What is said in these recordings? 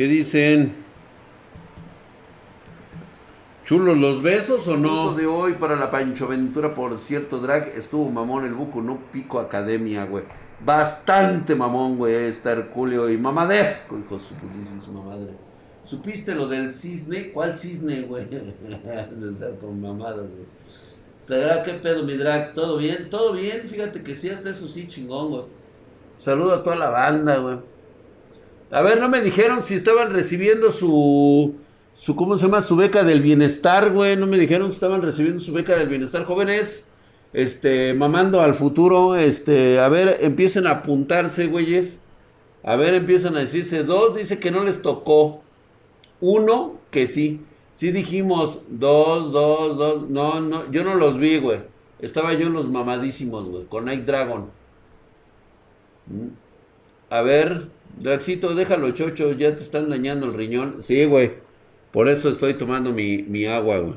¿Qué dicen? ¿Chulos los besos o no? de hoy para la Pancho Ventura, por cierto, Drag, estuvo mamón el buco, no pico academia, güey. Bastante mamón, güey, este Herculeo y mamadesco, hijo su putísima madre. ¿Supiste lo del cisne? ¿Cuál cisne, güey? Se con mamadas, güey. Sagrada, ¿qué pedo, mi drag? ¿Todo bien? ¿Todo bien? Fíjate que sí, hasta eso sí, chingón, güey. Saludo a toda la banda, güey. A ver, no me dijeron si estaban recibiendo su. su ¿Cómo se llama? Su beca del bienestar, güey. No me dijeron si estaban recibiendo su beca del bienestar, jóvenes este, mamando al futuro, este, a ver, empiecen a apuntarse, güeyes. A ver, empiezan a decirse, dos dice que no les tocó. Uno, que sí. Sí dijimos, dos, dos, dos. No, no, yo no los vi, güey. Estaba yo en los mamadísimos, güey, con Night Dragon. Mm. A ver, Draxito, déjalo, chocho, ya te están dañando el riñón. Sí, güey. Por eso estoy tomando mi, mi agua, güey.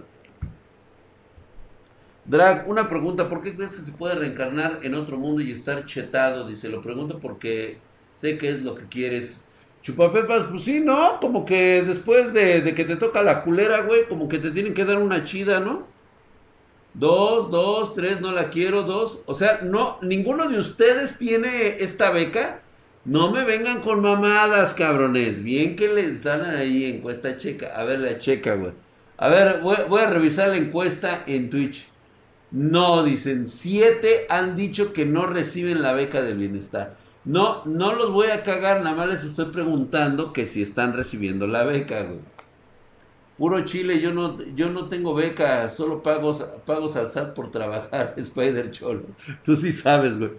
Drag, una pregunta, ¿por qué crees que se puede reencarnar en otro mundo y estar chetado? Dice, lo pregunto porque sé que es lo que quieres. Chupapepas, pues sí, ¿no? Como que después de, que te toca la culera, güey, como que te tienen que dar una chida, ¿no? Dos, dos, tres, no la quiero, dos. O sea, no, ninguno de ustedes tiene esta beca. No me vengan con mamadas, cabrones. Bien que les dan ahí encuesta checa. A ver la checa, güey. A ver, voy a revisar la encuesta en Twitch. No, dicen, siete han dicho que no reciben la beca del bienestar. No, no los voy a cagar, nada más les estoy preguntando que si están recibiendo la beca, güey. Puro Chile, yo no, yo no tengo beca, solo pago, pagos al SAT por trabajar, Spider Cholo. Tú sí sabes, güey.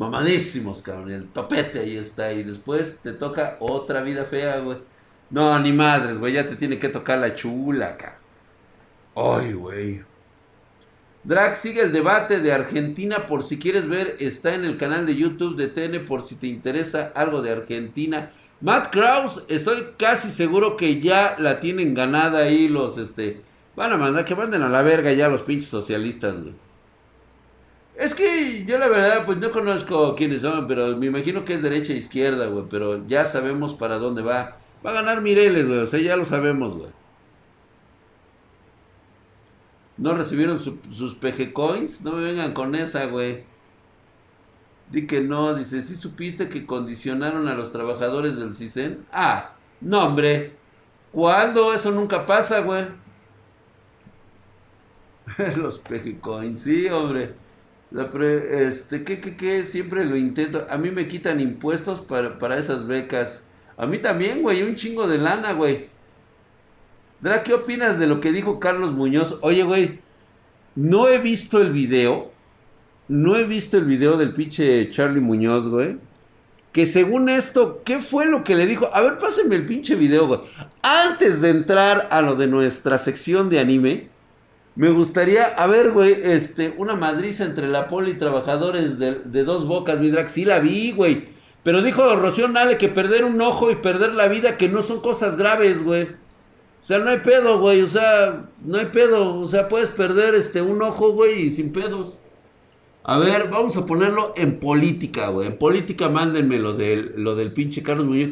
Mamadísimos, cabrón, el topete ahí está. Y después te toca otra vida fea, güey. No, ni madres, güey, ya te tiene que tocar la chula, cabrón. Ay, güey. Drag sigue el debate de Argentina por si quieres ver, está en el canal de YouTube de TN por si te interesa algo de Argentina. Matt Kraus, estoy casi seguro que ya la tienen ganada ahí los, este, van a mandar que manden a la verga ya los pinches socialistas, güey. Es que yo la verdad, pues no conozco quiénes son, pero me imagino que es derecha e izquierda, güey, pero ya sabemos para dónde va. Va a ganar Mireles, güey, o sea, ya lo sabemos, güey. No recibieron sus PG Coins. No me vengan con esa, güey. Di que no, dice, ¿sí supiste que condicionaron a los trabajadores del CISEN? Ah, no, hombre. ¿Cuándo? Eso nunca pasa, güey. los PG Coins, sí, hombre. La este, ¿qué, qué, qué? Siempre lo intento. A mí me quitan impuestos para, para esas becas. A mí también, güey, un chingo de lana, güey. Dra, ¿qué opinas de lo que dijo Carlos Muñoz? Oye, güey, no he visto el video. No he visto el video del pinche Charlie Muñoz, güey. Que según esto, ¿qué fue lo que le dijo? A ver, pásenme el pinche video, güey. Antes de entrar a lo de nuestra sección de anime, me gustaría, a ver, güey, este, una madriza entre la poli y trabajadores de, dos bocas, mi drag. Sí la vi, güey. Pero dijo Rocío Nale que perder un ojo y perder la vida, que no son cosas graves, güey. O sea, no hay pedo, güey. O sea, no hay pedo. O sea, puedes perder este un ojo, güey, y sin pedos. A ver, vamos a ponerlo en política, güey. En política mándenme lo del, lo del pinche Carlos Muñoz.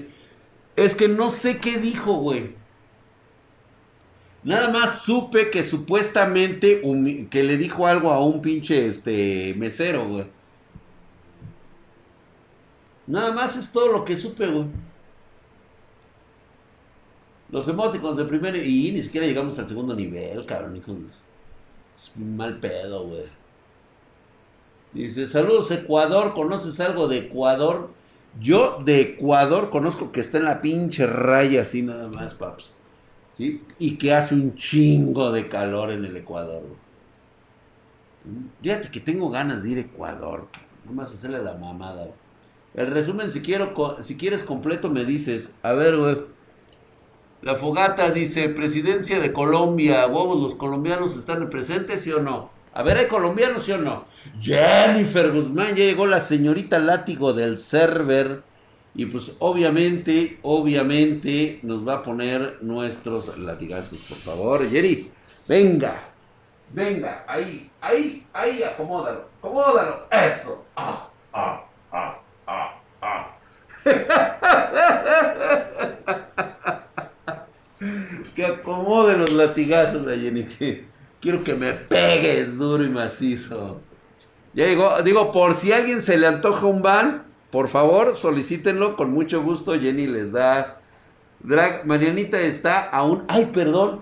Es que no sé qué dijo, güey. Nada más supe que supuestamente que le dijo algo a un pinche este mesero, güey. Nada más es todo lo que supe, güey. Los emoticons de primer y ni siquiera llegamos al segundo nivel, cabrón. Es mal pedo, güey. Dice, saludos Ecuador, ¿conoces algo de Ecuador? Yo de Ecuador conozco que está en la pinche raya así nada más, paps. Y que hace un chingo de calor en el Ecuador. Fíjate que tengo ganas de ir a Ecuador, cabrón. más hacerle la mamada. El resumen, si, quiero, si quieres completo, me dices. A ver, güey. La fogata dice, presidencia de Colombia, huevos, los colombianos están presentes, ¿sí o no? A ver, ¿hay colombianos, sí o no? Jennifer Guzmán, ya llegó la señorita látigo del server. Y pues obviamente, obviamente nos va a poner nuestros latigazos, por favor. Jerry, venga, venga, ahí, ahí, ahí, acomódalo, acomódalo, eso. Ah, ah, ah, ah, ah. que acomode los latigazos, la Jenny. quiero que me pegues duro y macizo. Ya llegó, digo, por si alguien se le antoja un van, por favor, solicítenlo con mucho gusto. Jenny les da drag. Marianita está aún. Ay, perdón.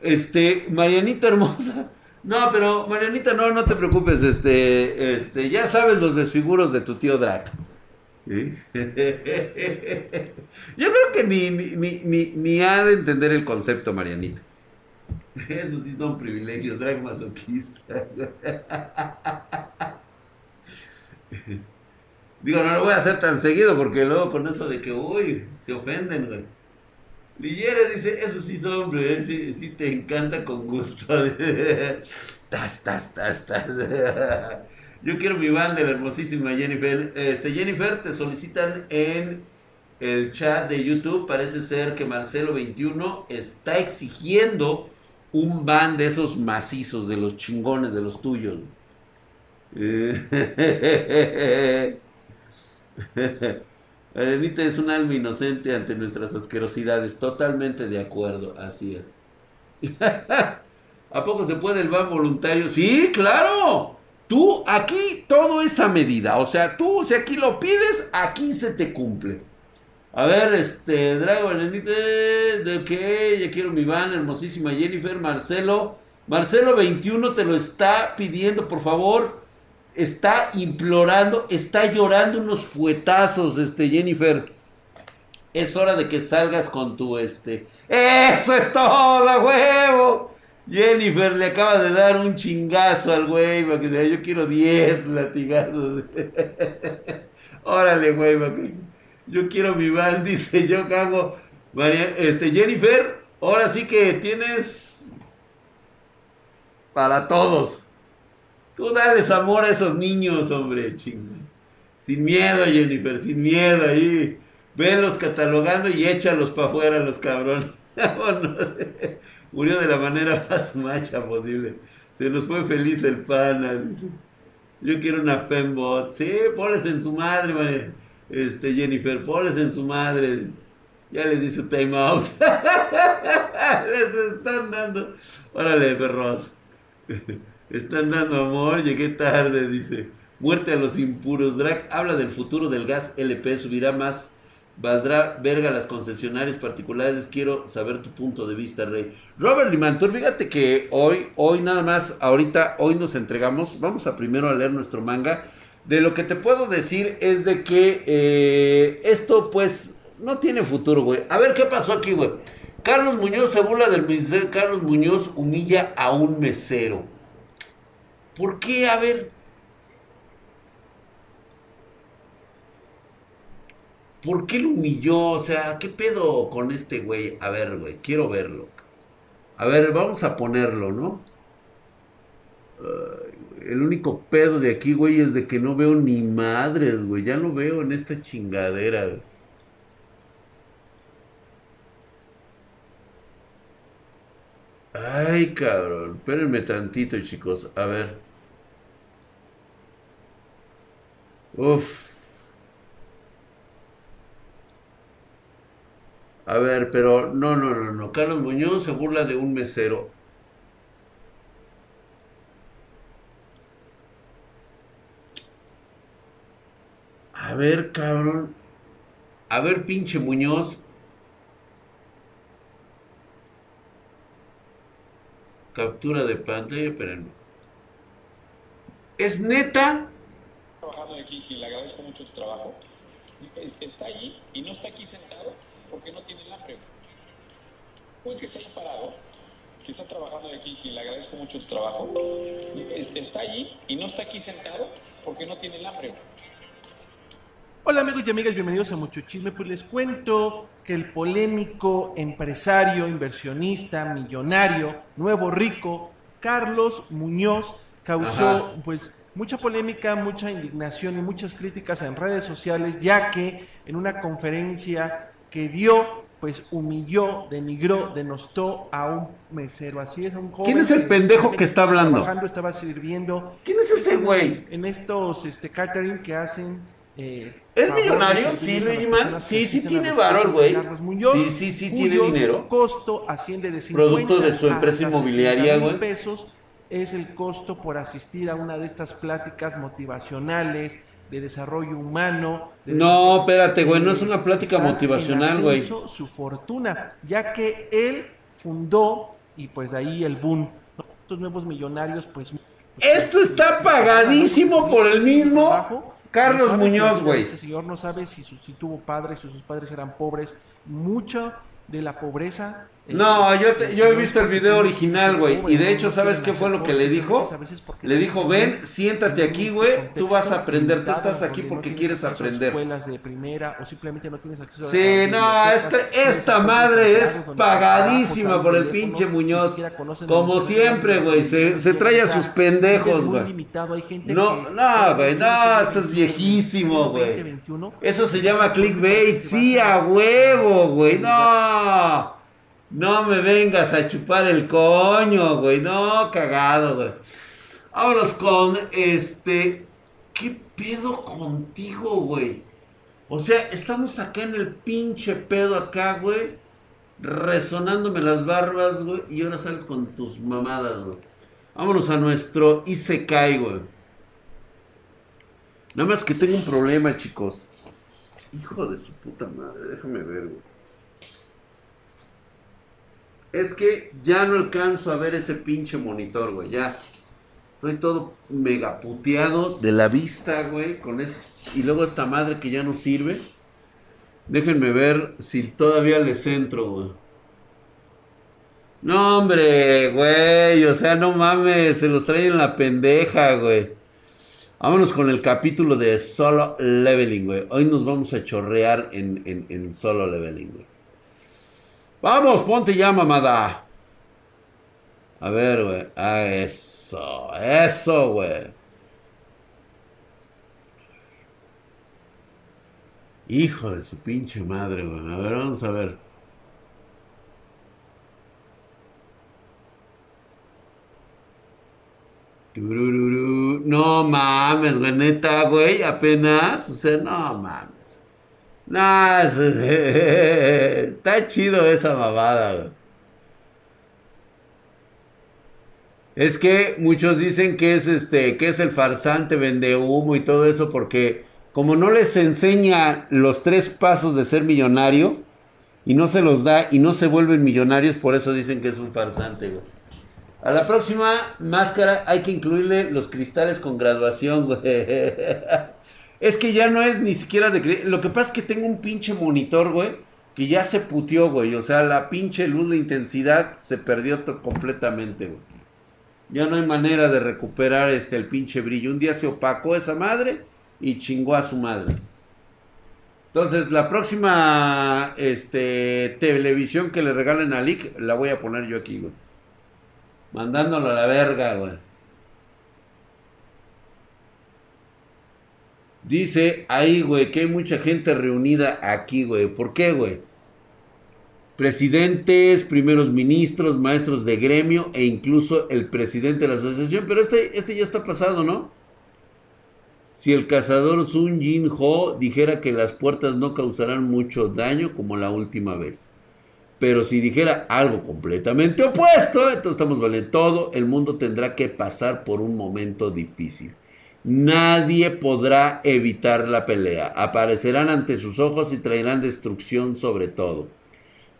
Este, Marianita hermosa. No, pero Marianita, no, no te preocupes. Este, este, ya sabes los desfiguros de tu tío Drag. ¿Sí? Yo creo que ni, ni, ni, ni, ha de entender el concepto, Marianita. Esos sí son privilegios, drag masoquista. Digo, no lo voy a hacer tan seguido porque luego con eso de que, uy, se ofenden, güey. Lillera dice, eso sí hombre, ¿eh? sí, sí, te encanta con gusto. tas, tas, tas, tas. Yo quiero mi banda, la hermosísima Jennifer. Este, Jennifer, te solicitan en el chat de YouTube. Parece ser que Marcelo21 está exigiendo un band de esos macizos, de los chingones, de los tuyos. Arenita es un alma inocente ante nuestras asquerosidades. Totalmente de acuerdo, así es. ¿A poco se puede el ban voluntario? Sí, claro. Tú aquí todo es a medida. O sea, tú si aquí lo pides, aquí se te cumple. A ver, este, Drago, Arenita, de qué, ya quiero mi van, hermosísima Jennifer, Marcelo. Marcelo 21 te lo está pidiendo, por favor está implorando, está llorando unos fuetazos, este Jennifer. Es hora de que salgas con tu este. Eso es todo, huevo. Jennifer le acaba de dar un chingazo al güey, yo quiero 10 latigazos. Órale, güey, yo quiero mi van, dice, yo cago. Este, Jennifer, ahora sí que tienes para todos. Tú dales amor a esos niños, hombre, chinga. Sin miedo, Jennifer, sin miedo ahí. Venlos catalogando y échalos para afuera los cabrones. Murió de la manera más macha posible. Se nos fue feliz el pana. Dice. Yo quiero una fembot. Sí, pones en su madre, Este, Jennifer, pones en su madre. Ya le di su time out. Les están dando. Órale, perros. Están dando amor, llegué tarde, dice. Muerte a los impuros. Drag habla del futuro del gas LP, subirá más. Valdrá verga las concesionarias particulares. Quiero saber tu punto de vista, Rey. Robert Limantur, fíjate que hoy, hoy nada más, ahorita, hoy nos entregamos. Vamos a primero a leer nuestro manga. De lo que te puedo decir es de que eh, esto, pues, no tiene futuro, güey. A ver qué pasó aquí, güey. Carlos Muñoz se burla del mesero. Carlos Muñoz humilla a un mesero. ¿Por qué? A ver. ¿Por qué lo humilló? O sea, ¿qué pedo con este güey? A ver, güey, quiero verlo. A ver, vamos a ponerlo, ¿no? el único pedo de aquí, güey, es de que no veo ni madres, güey. Ya lo veo en esta chingadera, Ay, cabrón. Espérenme tantito, chicos. A ver. Uf. A ver, pero no, no, no, no. Carlos Muñoz se burla de un mesero. A ver, cabrón. A ver, pinche Muñoz. Captura de pantalla, espérenme. ¿Es neta? Trabajando aquí, quien le agradezco mucho tu trabajo, está allí y no está aquí sentado porque no tiene el hambre. O que está ahí parado, que está trabajando aquí, quien le agradezco mucho tu trabajo, está allí y no está aquí sentado porque no tiene el hambre. Hola amigos y amigas, bienvenidos a Mucho Chisme. Pues les cuento que el polémico empresario, inversionista, millonario, nuevo rico, Carlos Muñoz, causó pues mucha polémica, mucha indignación y muchas críticas en redes sociales, ya que en una conferencia que dio, pues humilló, denigró, denostó a un mesero. Así es, a un joven. ¿Quién es el pendejo que está hablando? estaba sirviendo. ¿Quién es ese güey? En estos este, catering que hacen eh, ¿Es millonario? Sí, a las Reggie Man. personas que Sí, sí tiene varo el güey. Sí, sí, sí tiene dinero. costo asciende de 50 Producto de su empresa inmobiliaria, 70,000 güey. pesos es el costo por asistir a una de estas pláticas motivacionales de desarrollo humano. de- No, espérate, güey, no es una plática está motivacional, güey. Su fortuna, ya que él fundó y pues de ahí el boom. ¿no? Estos nuevos millonarios, pues. pues, Esto está sí, pagadísimo por el mismo trabajo. Carlos No Muñoz, güey. Este señor no sabe si, su- si tuvo padres, si sus padres eran pobres. Mucho de la pobreza. Eh, No, yo, te- yo he visto el video original, güey. Y de hecho, ¿sabes qué fue lo que le dijo? porque Le dijo, ven, en siéntate aquí, este güey. Tú vas a aprender. Tú estás aquí porque quieres aprender. de primera o simplemente no tienes acceso a Sí, no, bibliotecas, esta, madre es pagadísima por el pinche Muñoz. Como siempre, güey. Se, se trae a sus pendejos, güey. No, no, güey, no, siglo esto es XXI, viejísimo, güey. 2021, Eso se llama clickbait, sí, a huevo, güey. No, no me vengas a chupar el coño, güey. No, cagado, güey. Vámonos con este. ¿Qué pedo contigo, güey? O sea, estamos acá en el pinche pedo acá, güey. Resonándome las barbas, güey. Y ahora sales con tus mamadas, güey. Vámonos a nuestro Isekai, güey. Nada más que tengo un problema, chicos. Hijo de su puta madre, déjame ver, güey. Es que ya no alcanzo a ver ese pinche monitor, güey. Ya. Estoy todo mega puteado de la vista, güey. Con. Y luego esta madre que ya no sirve. Déjenme ver si todavía le centro, güey. No, hombre, güey. O sea, no mames. Se los traen en la pendeja, güey. Vámonos con el capítulo de Solo Leveling, güey. Hoy nos vamos a chorrear en, en, en Solo Leveling, güey. Vamos, ponte ya, mamada. A ver, güey. Ah, eso. Eso, güey. Hijo de su pinche madre, güey. A ver, vamos a ver. No mames, güey, neta, güey, apenas, o sea, no mames. Es- está chido esa güey. Es que muchos dicen que es este, que es el farsante, vende humo y todo eso, porque como no les enseña los tres pasos de ser millonario, y no se los da y no se vuelven millonarios, por eso dicen que es un farsante. A la próxima máscara hay que incluirle los cristales con graduación, güey. Es que ya no es ni siquiera de... cri- Lo que pasa es que tengo un pinche monitor, güey, que ya se puteó, güey. O sea, la pinche luz de intensidad se perdió completamente, güey. Ya no hay manera de recuperar este el pinche brillo. Un día se opacó esa madre y chingó a su madre. Entonces, la próxima este, televisión que le regalen a Lick, la voy a poner yo aquí, güey. Mandándolo a la verga, güey. Dice ahí, güey, que hay mucha gente reunida aquí, güey. ¿Por qué, güey? Presidentes, primeros ministros, maestros de gremio e incluso el presidente de la asociación. Pero este, este ya está pasado, ¿no? Si el cazador Sun Jin Ho dijera que las puertas no causarán mucho daño como la última vez. Pero si dijera algo completamente opuesto, entonces estamos valiendo. Todo el mundo tendrá que pasar por un momento difícil. Nadie podrá evitar la pelea. Aparecerán ante sus ojos y traerán destrucción sobre todo.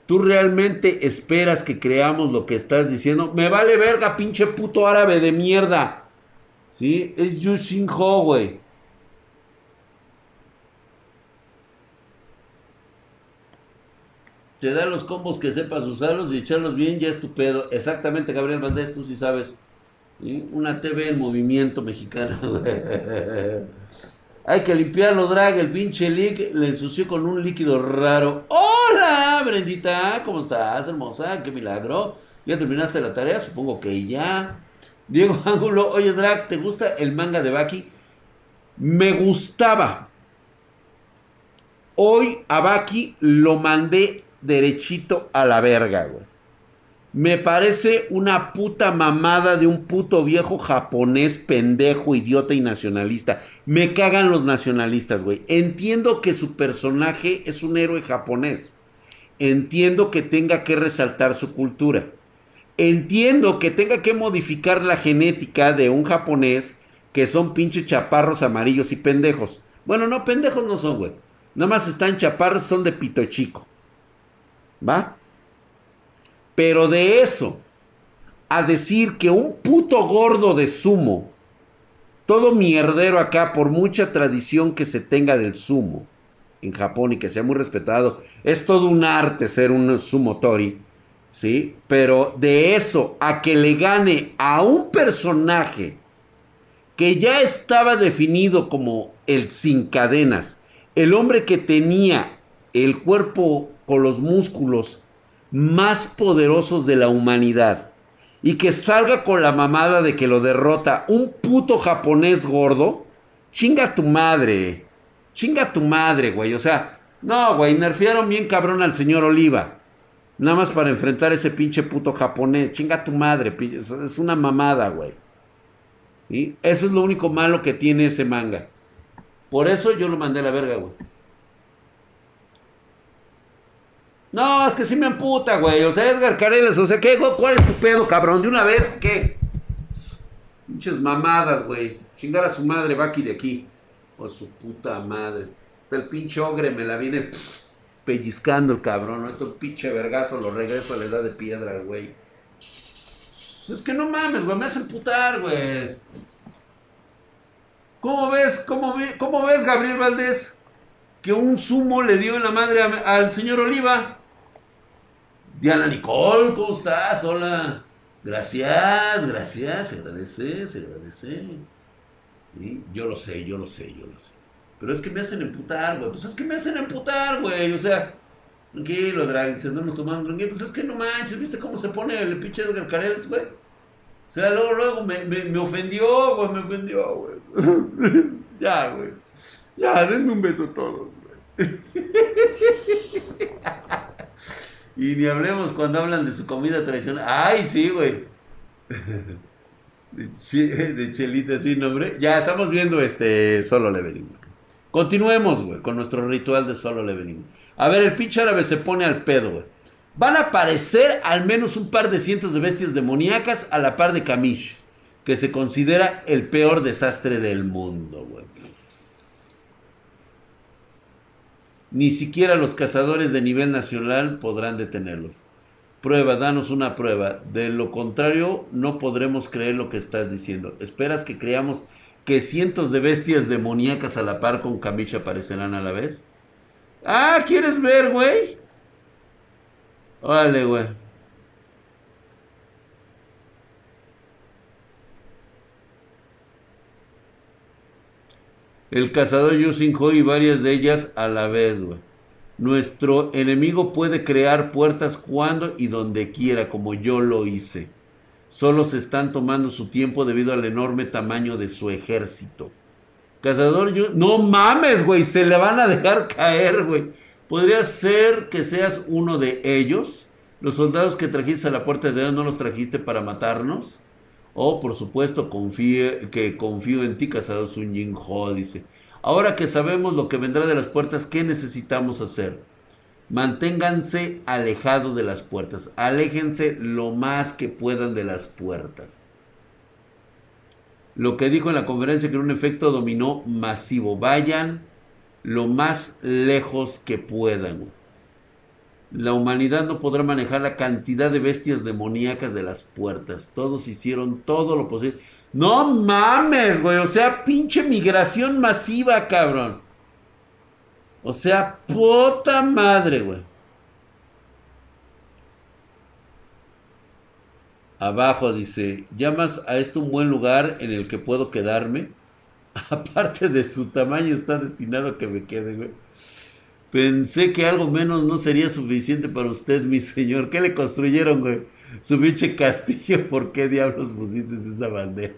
¿Tú realmente esperas que creamos lo que estás diciendo? Me vale verga, pinche puto árabe de mierda. ¿Sí? Es Yushin Ho, güey. Te da los combos que sepas usarlos y echarlos bien, ya es tu pedo. Exactamente, Gabriel Valdés, tú sí sabes. Una TV en movimiento mexicana. Hay que limpiarlo, drag. El pinche leak le ensució con un líquido raro. ¡Hola, Brendita! ¿Cómo estás, hermosa? ¡Qué milagro! ¿Ya terminaste la tarea? Supongo que ya. Diego Ángulo, oye, drag, ¿te gusta el manga de Baki? Me gustaba. Hoy a Baki lo mandé derechito a la verga, güey. Me parece una puta mamada de un puto viejo japonés pendejo, idiota y nacionalista. Me cagan los nacionalistas, güey. Entiendo que su personaje es un héroe japonés. Entiendo que tenga que resaltar su cultura. Entiendo que tenga que modificar la genética de un japonés que son pinches chaparros amarillos y pendejos. Bueno, no, pendejos no son, güey. Nada más están chaparros, son de pito chico. ¿Va? Pero de eso, a decir que un puto gordo de sumo, todo mierdero acá, por mucha tradición que se tenga del sumo en Japón y que sea muy respetado, es todo un arte ser un sumotori, ¿sí? Pero de eso a que le gane a un personaje que ya estaba definido como el sin cadenas, el hombre que tenía el cuerpo con los músculos más poderosos de la humanidad y que salga con la mamada de que lo derrota un puto japonés gordo, chinga tu madre, chinga tu madre, güey. O sea, no, güey, nerfearon bien cabrón al señor Oliva. Nada más para enfrentar ese pinche puto japonés. Chinga tu madre, es una mamada, güey. ¿Y? Eso es lo único malo que tiene ese manga. Por eso yo lo mandé a la verga, güey. No, es que sí me amputa, güey. O sea, Edgar Careles, o sea, ¿qué? ¿Cuál es tu pedo, cabrón? De una vez, ¿qué? Pinches mamadas, güey. Chingar a su madre, Baki de aquí. O su puta madre. El pinche ogre me la viene pellizcando el cabrón. ¿no? Pinche vergazo lo regreso a la edad de piedra, güey. Es que no mames, güey. Me hacen putar, güey. ¿Cómo ves? ¿Cómo, ¿Cómo ves, Gabriel Valdés? Que un sumo le dio en la madre al señor Oliva. Diana Nicole, ¿cómo estás? Hola. Gracias, gracias, se agradece, se agradece. Yo lo sé, yo lo sé, yo lo sé. Pero es que me hacen emputar, güey. Pues es que me hacen emputar, güey. O sea, tranquilo, Drag, si andamos tomando tranquilo. Pues es que no manches, ¿viste cómo se pone el pinche Edgar Careles, güey? O sea, luego, luego me, me, me ofendió, güey, me ofendió, güey. ya, güey. Ya, denme un beso todos, güey. Y ni hablemos cuando hablan de su comida tradicional. Ay, sí, güey. De, chelita, sí, nombre. Ya estamos viendo este solo leveling. Continuemos, güey, con nuestro ritual de solo leveling. A ver, el pinche árabe se pone al pedo, güey. Van a aparecer al menos un par de cientos de bestias demoníacas a la par de Kamish, que se considera el peor desastre del mundo, güey. Ni siquiera los cazadores de nivel nacional podrán detenerlos. Prueba, danos una prueba. De lo contrario, no podremos creer lo que estás diciendo. ¿Esperas que creamos que cientos de bestias demoníacas a la par con Kamish aparecerán a la vez? Ah, ¿quieres ver, güey? Vale, güey. El cazador Yusin y varias de ellas a la vez, güey. Nuestro enemigo puede crear puertas cuando y donde quiera, como yo lo hice. Solo se están tomando su tiempo debido al enorme tamaño de su ejército. Cazador Yusin... No mames, güey. Se le van a dejar caer, güey. Podría ser que seas uno de ellos. Los soldados que trajiste a la puerta de Dios no los trajiste para matarnos. Oh, por supuesto, confíe, que confío en ti, casado Sun Jin Ho, dice. Ahora que sabemos lo que vendrá de las puertas, ¿qué necesitamos hacer? Manténganse alejados de las puertas. Aléjense lo más que puedan de las puertas. Lo que dijo en la conferencia que era un efecto dominó masivo. Vayan lo más lejos que puedan la humanidad no podrá manejar la cantidad de bestias demoníacas de las puertas. Todos hicieron todo lo posible. No mames, güey. O sea, pinche migración masiva, cabrón. O sea, puta madre, güey. Abajo dice, ¿llamas a esto un buen lugar en el que puedo quedarme? Aparte de su tamaño, está destinado a que me quede, güey. Pensé que algo menos no sería suficiente para usted, mi señor. ¿Qué le construyeron, güey? Su pinche castillo. ¿Por qué diablos pusiste esa bandera?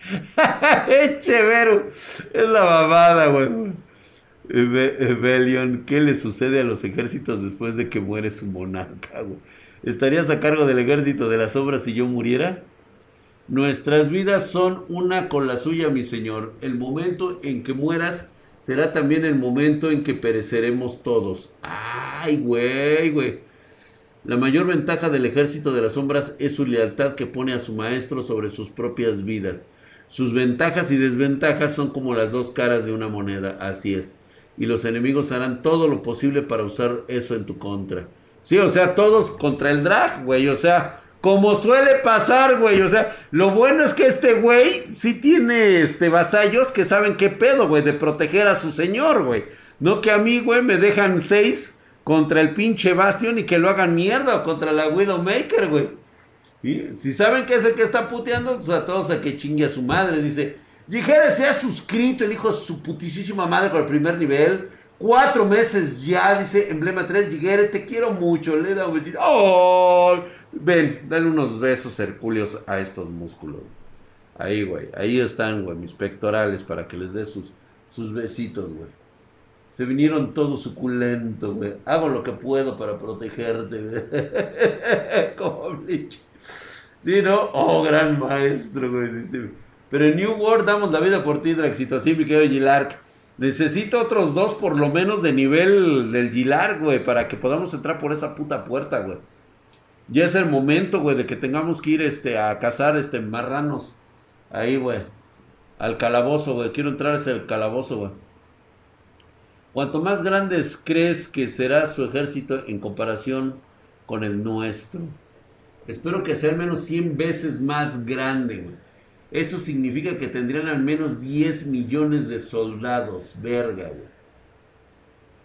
Echevero. Es la mamada, güey. Ebe- Ebelion, ¿qué le sucede a los ejércitos después de que muere su monarca, güey? ¿Estarías a cargo del ejército de las sombras si yo muriera? Nuestras vidas son una con la suya, mi señor. El momento en que mueras será también el momento en que pereceremos todos. Ay, güey, güey. La mayor ventaja del ejército de las sombras es su lealtad que pone a su maestro sobre sus propias vidas. Sus ventajas y desventajas son como las dos caras de una moneda, así es. Y los enemigos harán todo lo posible para usar eso en tu contra. Sí, o sea, todos contra el drag, güey. O sea, como suele pasar, güey. O sea, lo bueno es que este güey sí tiene este vasallos que saben qué pedo, güey, de proteger a su señor, güey. No que a mí, güey, me dejan seis contra el pinche Bastion y que lo hagan mierda o contra la Widowmaker, güey. Y si saben que es el que está puteando, pues a todos a que chingue a su madre. Dice, Yigere se ha suscrito el hijo de su putisísima madre con el primer nivel. Cuatro meses ya, dice Emblema 3. Yigere, te quiero mucho. Le da un besito. ¡Oh! Ven, dale unos besos hercúleos a estos músculos. Ahí, güey. Ahí están, güey, mis pectorales para que les dé sus, besitos, güey. Se vinieron todos suculentos, güey. Hago lo que puedo para protegerte, güey. Como Bleach. Sí, ¿no? Oh, gran maestro, güey. Pero en New World damos la vida por ti, Draxito. Así, mi querido Gilark. Necesito otros dos por lo menos de nivel del Gilark, güey, para que podamos entrar por esa puta puerta, güey. Ya es el momento, güey, de que tengamos que ir este, a cazar este, marranos. Ahí, güey. Al calabozo, güey. Quiero entrar hacia el calabozo, güey. Cuanto más grandes crees que será su ejército en comparación con el nuestro. Espero que sea al menos 100 veces más grande, güey. Eso significa que tendrían al menos 10 millones de soldados. Verga, güey.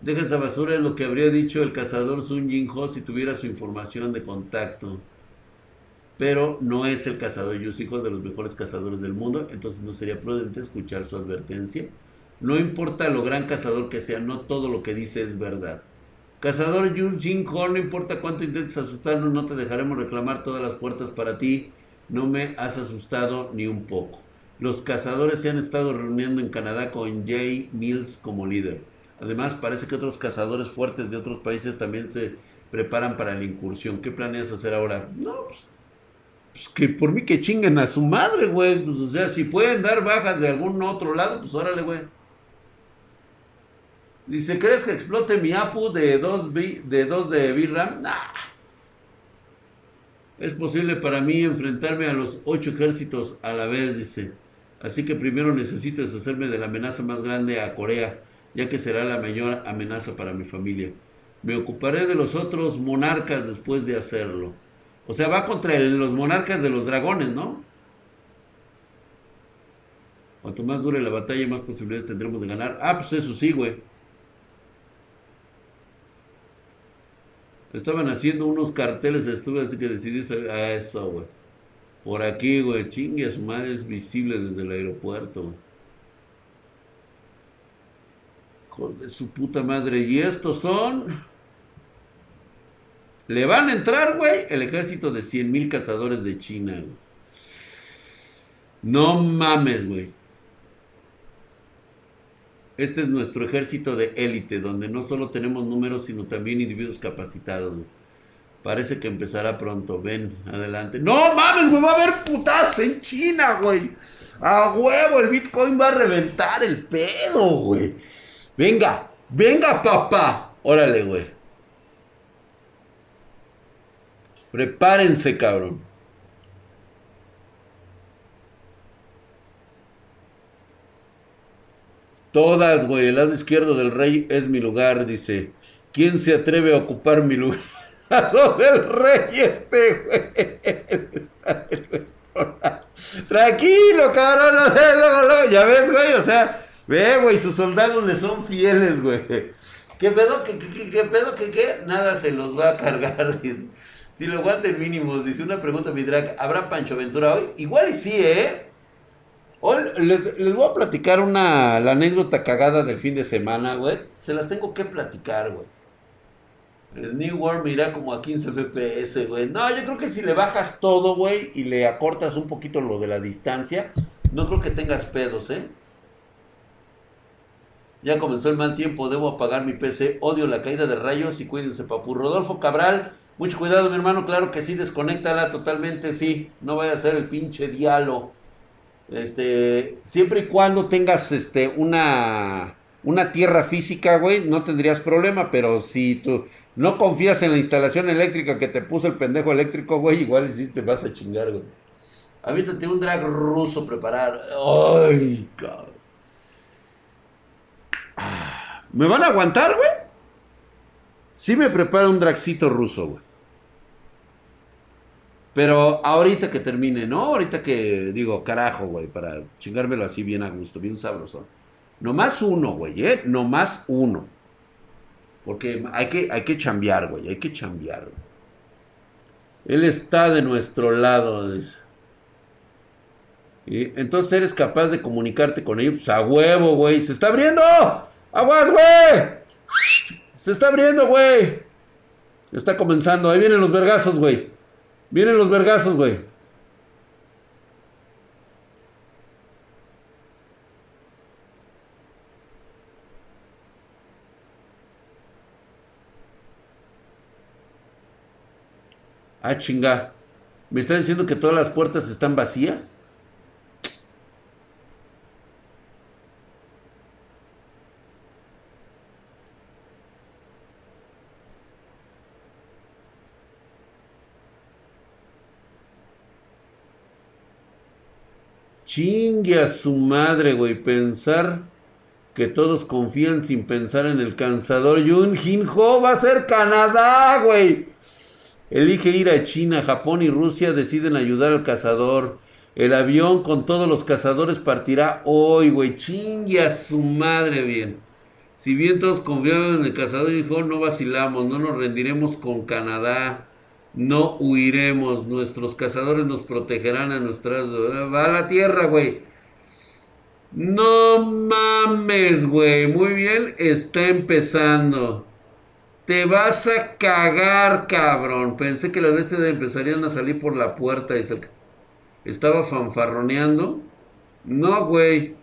Deja esa basura, es lo que habría dicho el cazador Sun Jin Ho si tuviera su información de contacto. Pero no es el cazador, hijo de los mejores cazadores del mundo, entonces no sería prudente escuchar su advertencia. No importa lo gran cazador que sea, no todo lo que dice es verdad. Cazador Yun Jin no importa cuánto intentes asustarnos, no te dejaremos reclamar todas las puertas para ti. No me has asustado ni un poco. Los cazadores se han estado reuniendo en Canadá con Jay Mills como líder. Además, parece que otros cazadores fuertes de otros países también se preparan para la incursión. ¿Qué planeas hacer ahora? No, pues, pues que por mí que chinguen a su madre, güey. Pues, o sea, si pueden dar bajas de algún otro lado, pues órale, güey. Dice, ¿crees que explote mi APU de 2 de, 2 de VRAM? Nah. Es posible para mí enfrentarme a los ocho ejércitos a la vez, dice. Así que primero necesito deshacerme de la amenaza más grande a Corea, ya que será la mayor amenaza para mi familia. Me ocuparé de los otros monarcas después de hacerlo. O sea, va contra los monarcas de los dragones, ¿no? Cuanto más dure la batalla, más posibilidades tendremos de ganar. Ah, pues eso sí, güey. Estaban haciendo unos carteles, estuve así que decidí salir. Ah, eso, güey. Por aquí, güey. Chingue su madre, es visible desde el aeropuerto, güey. Hijos de su puta madre. Y estos son. Le van a entrar, güey, el ejército de 100 mil cazadores de China. No mames, güey. Este es nuestro ejército de élite, donde no solo tenemos números, sino también individuos capacitados. güey. Parece que empezará pronto. Ven, adelante. ¡No mames, güey! Va a haber putas en China, güey. A huevo, el Bitcoin va a reventar el pedo, güey. Venga, venga, papá. Órale, güey. Prepárense, cabrón. Todas, güey. El lado izquierdo del rey es mi lugar, dice. ¿Quién se atreve a ocupar mi lugar? Lo del rey este, güey. Está en nuestro lado. Tranquilo, cabrón. No. Ya ves, güey. O sea, ve, güey. Sus soldados le son fieles, güey. ¿Qué pedo? ¿Qué, qué, qué, pedo? ¿Qué, qué? Nada se los va a cargar, dice. Si lo aguanten mínimos, dice una pregunta, mi drag. ¿Habrá Pancho Ventura hoy? Igual y sí, ¿eh? Hoy les, les voy a platicar una la anécdota cagada del fin de semana, güey. Se las tengo que platicar, güey. El New World mira como a 15 FPS, güey. No, yo creo que si le bajas todo, güey, y le acortas un poquito lo de la distancia, no creo que tengas pedos, ¿eh? Ya comenzó el mal tiempo, debo apagar mi PC. Odio la caída de rayos y cuídense, papu. Rodolfo Cabral, mucho cuidado, mi hermano. Claro que sí, desconéctala totalmente, sí. No vaya a ser el pinche diálogo. Este, siempre y cuando tengas este una una tierra física, güey, no tendrías problema, pero si tú no confías en la instalación eléctrica que te puso el pendejo eléctrico, güey, igual sí te vas a chingar, güey. Avítate un drag ruso preparar. Ay, cabrón. ¿Me van a aguantar, güey? Sí me preparo un dragcito ruso, güey. Pero ahorita que termine, ¿no? Ahorita que digo, carajo, güey, para chingármelo así bien a gusto, bien sabroso. más uno, güey, ¿eh? más uno. Porque hay que, hay que chambear, güey, hay que chambear. Él está de nuestro lado, dice. Y entonces eres capaz de comunicarte con ellos. Pues a huevo, güey. ¡Se está abriendo! ¡Aguas, güey! ¡Se está abriendo, güey! Está comenzando. Ahí vienen los vergazos, güey. Vienen los vergazos, güey. Ah, chinga. ¿Me está diciendo que todas las puertas están vacías? Chingue a su madre, güey. Pensar que todos confían sin pensar en el cansador. Yun Ho va a ser Canadá, güey. Elige ir a China, Japón y Rusia deciden ayudar al cazador. El avión con todos los cazadores partirá hoy, güey. Chingue a su madre, bien. Si bien todos confiaban en el cazador, dijo, no vacilamos, no nos rendiremos con Canadá no huiremos, nuestros cazadores nos protegerán a nuestras... Va a la tierra, güey. No mames, güey. Muy bien, está empezando. Te vas a cagar, cabrón. Pensé que las bestias empezarían a salir por la puerta y se... Estaba fanfarroneando. No, güey.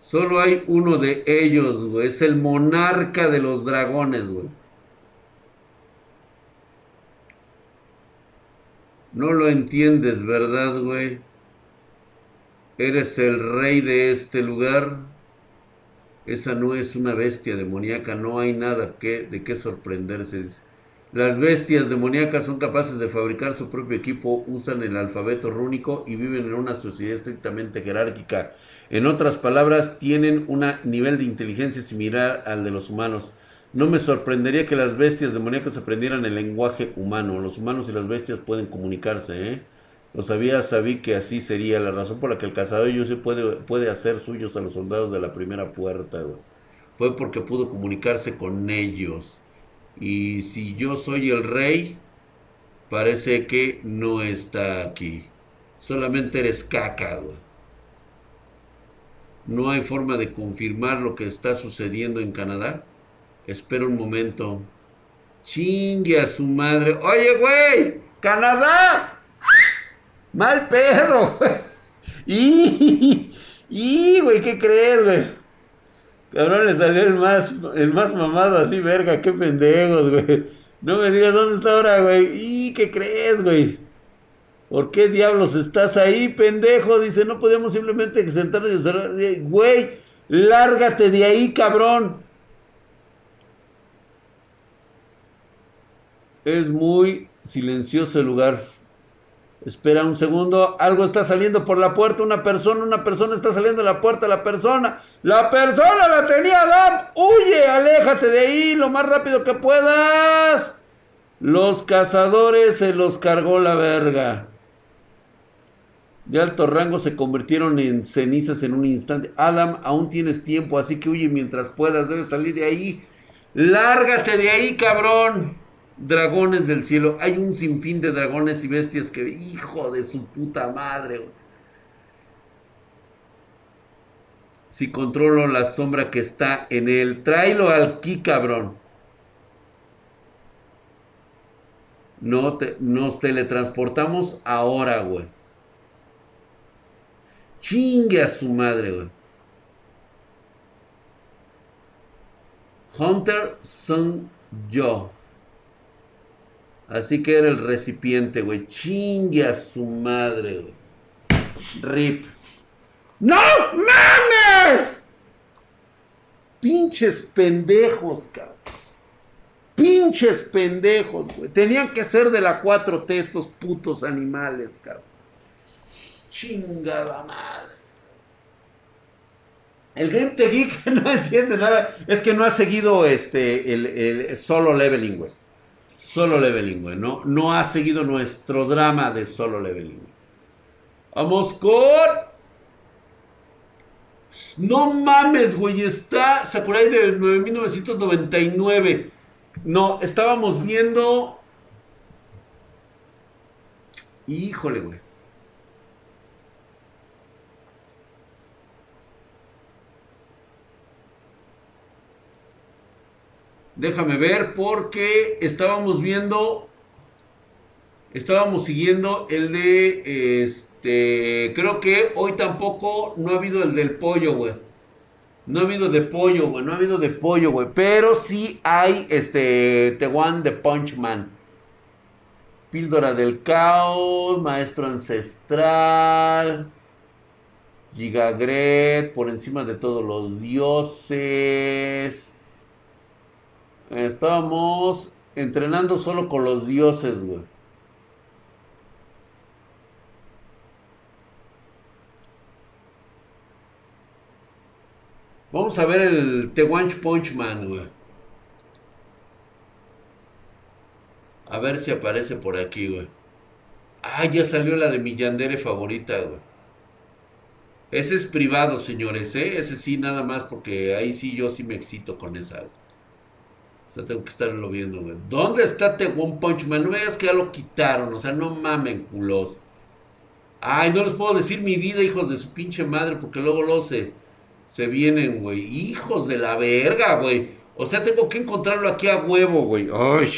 Solo hay uno de ellos, güey. Es el monarca de los dragones, güey. No lo entiendes, ¿verdad, güey? Eres el rey de este lugar. Esa no es una bestia demoníaca, no hay nada que, de qué sorprenderse. Las bestias demoníacas son capaces de fabricar su propio equipo, usan el alfabeto rúnico y viven en una sociedad estrictamente jerárquica. En otras palabras, tienen un nivel de inteligencia similar al de los humanos. No me sorprendería que las bestias demoníacas aprendieran el lenguaje humano. Los humanos y las bestias pueden comunicarse, ¿eh? Lo sabía, sabí que así sería la razón por la que el cazador se puede, puede hacer suyos a los soldados de la primera puerta, Fue porque pudo comunicarse con ellos. Y si yo soy el rey, parece que no está aquí. Solamente eres caca, güey. No hay forma de confirmar lo que está sucediendo en Canadá. Espera un momento. Chingue a su madre. Oye, güey, Canadá. Mal pedo, güey. Y, güey, ¿qué crees, güey? Cabrón, le salió el más, el más mamado así, verga, qué pendejos, güey. No me digas dónde está ahora, güey. ¿Y qué crees, güey? ¿Por qué diablos estás ahí, pendejo? Dice, no podemos simplemente sentarnos y observar. Güey, lárgate de ahí, cabrón. Es muy silencioso el lugar. Espera un segundo, algo está saliendo por la puerta, una persona, una persona está saliendo de la puerta, la persona, la persona la tenía Adam, huye, aléjate de ahí lo más rápido que puedas. Los cazadores se los cargó la verga. De alto rango se convirtieron en cenizas en un instante. Adam, aún tienes tiempo, así que huye mientras puedas, debes salir de ahí. Lárgate de ahí, cabrón dragones del cielo. Hay un sinfín de dragones y bestias que, hijo de su puta madre. Si controlo la sombra que está en él, tráelo aquí, cabrón. No te, nos teletransportamos ahora, güey. Chingue a su madre, güey. Hunter Sun Yo. Así que era el recipiente, güey. Chingue a su madre, güey. Rip. ¡No mames! Pinches pendejos, cabrón. Pinches pendejos, güey. Tenían que ser de la 4T estos putos animales, cabrón. Chingada madre. El Gente Geek no entiende nada. Es que no ha seguido este el solo leveling, güey. Solo leveling. No, no ha seguido nuestro drama de solo leveling. Vamos con. No mames, güey. Está Sakurai de 1999. No, estábamos viendo. Híjole, güey. Déjame ver porque estábamos viendo. Estábamos siguiendo el de. Este. Creo que hoy tampoco no ha habido el del pollo, güey. No ha habido de pollo, güey. No ha habido de pollo, güey. Pero sí hay este. The One de Punchman. Píldora del caos. Maestro ancestral. Gigagret. Por encima de todos los dioses. Estábamos entrenando solo con los dioses, güey. Vamos a ver el One Punch Man, güey. A ver si aparece por aquí, güey. Ah, ya salió la de mi Yandere favorita, güey. Ese es privado, señores, ¿eh? Ese sí, nada más, porque ahí sí yo sí me excito con esa. O sea, tengo que estarlo viendo, güey. ¿Dónde está The One Punch Man? No me que ya lo quitaron. O sea, no mamen, culos. Ay, no les puedo decir mi vida, hijos de su pinche madre, porque luego lo se, se vienen, güey. Hijos de la verga, güey. O sea, tengo que encontrarlo aquí a huevo, güey. Ay.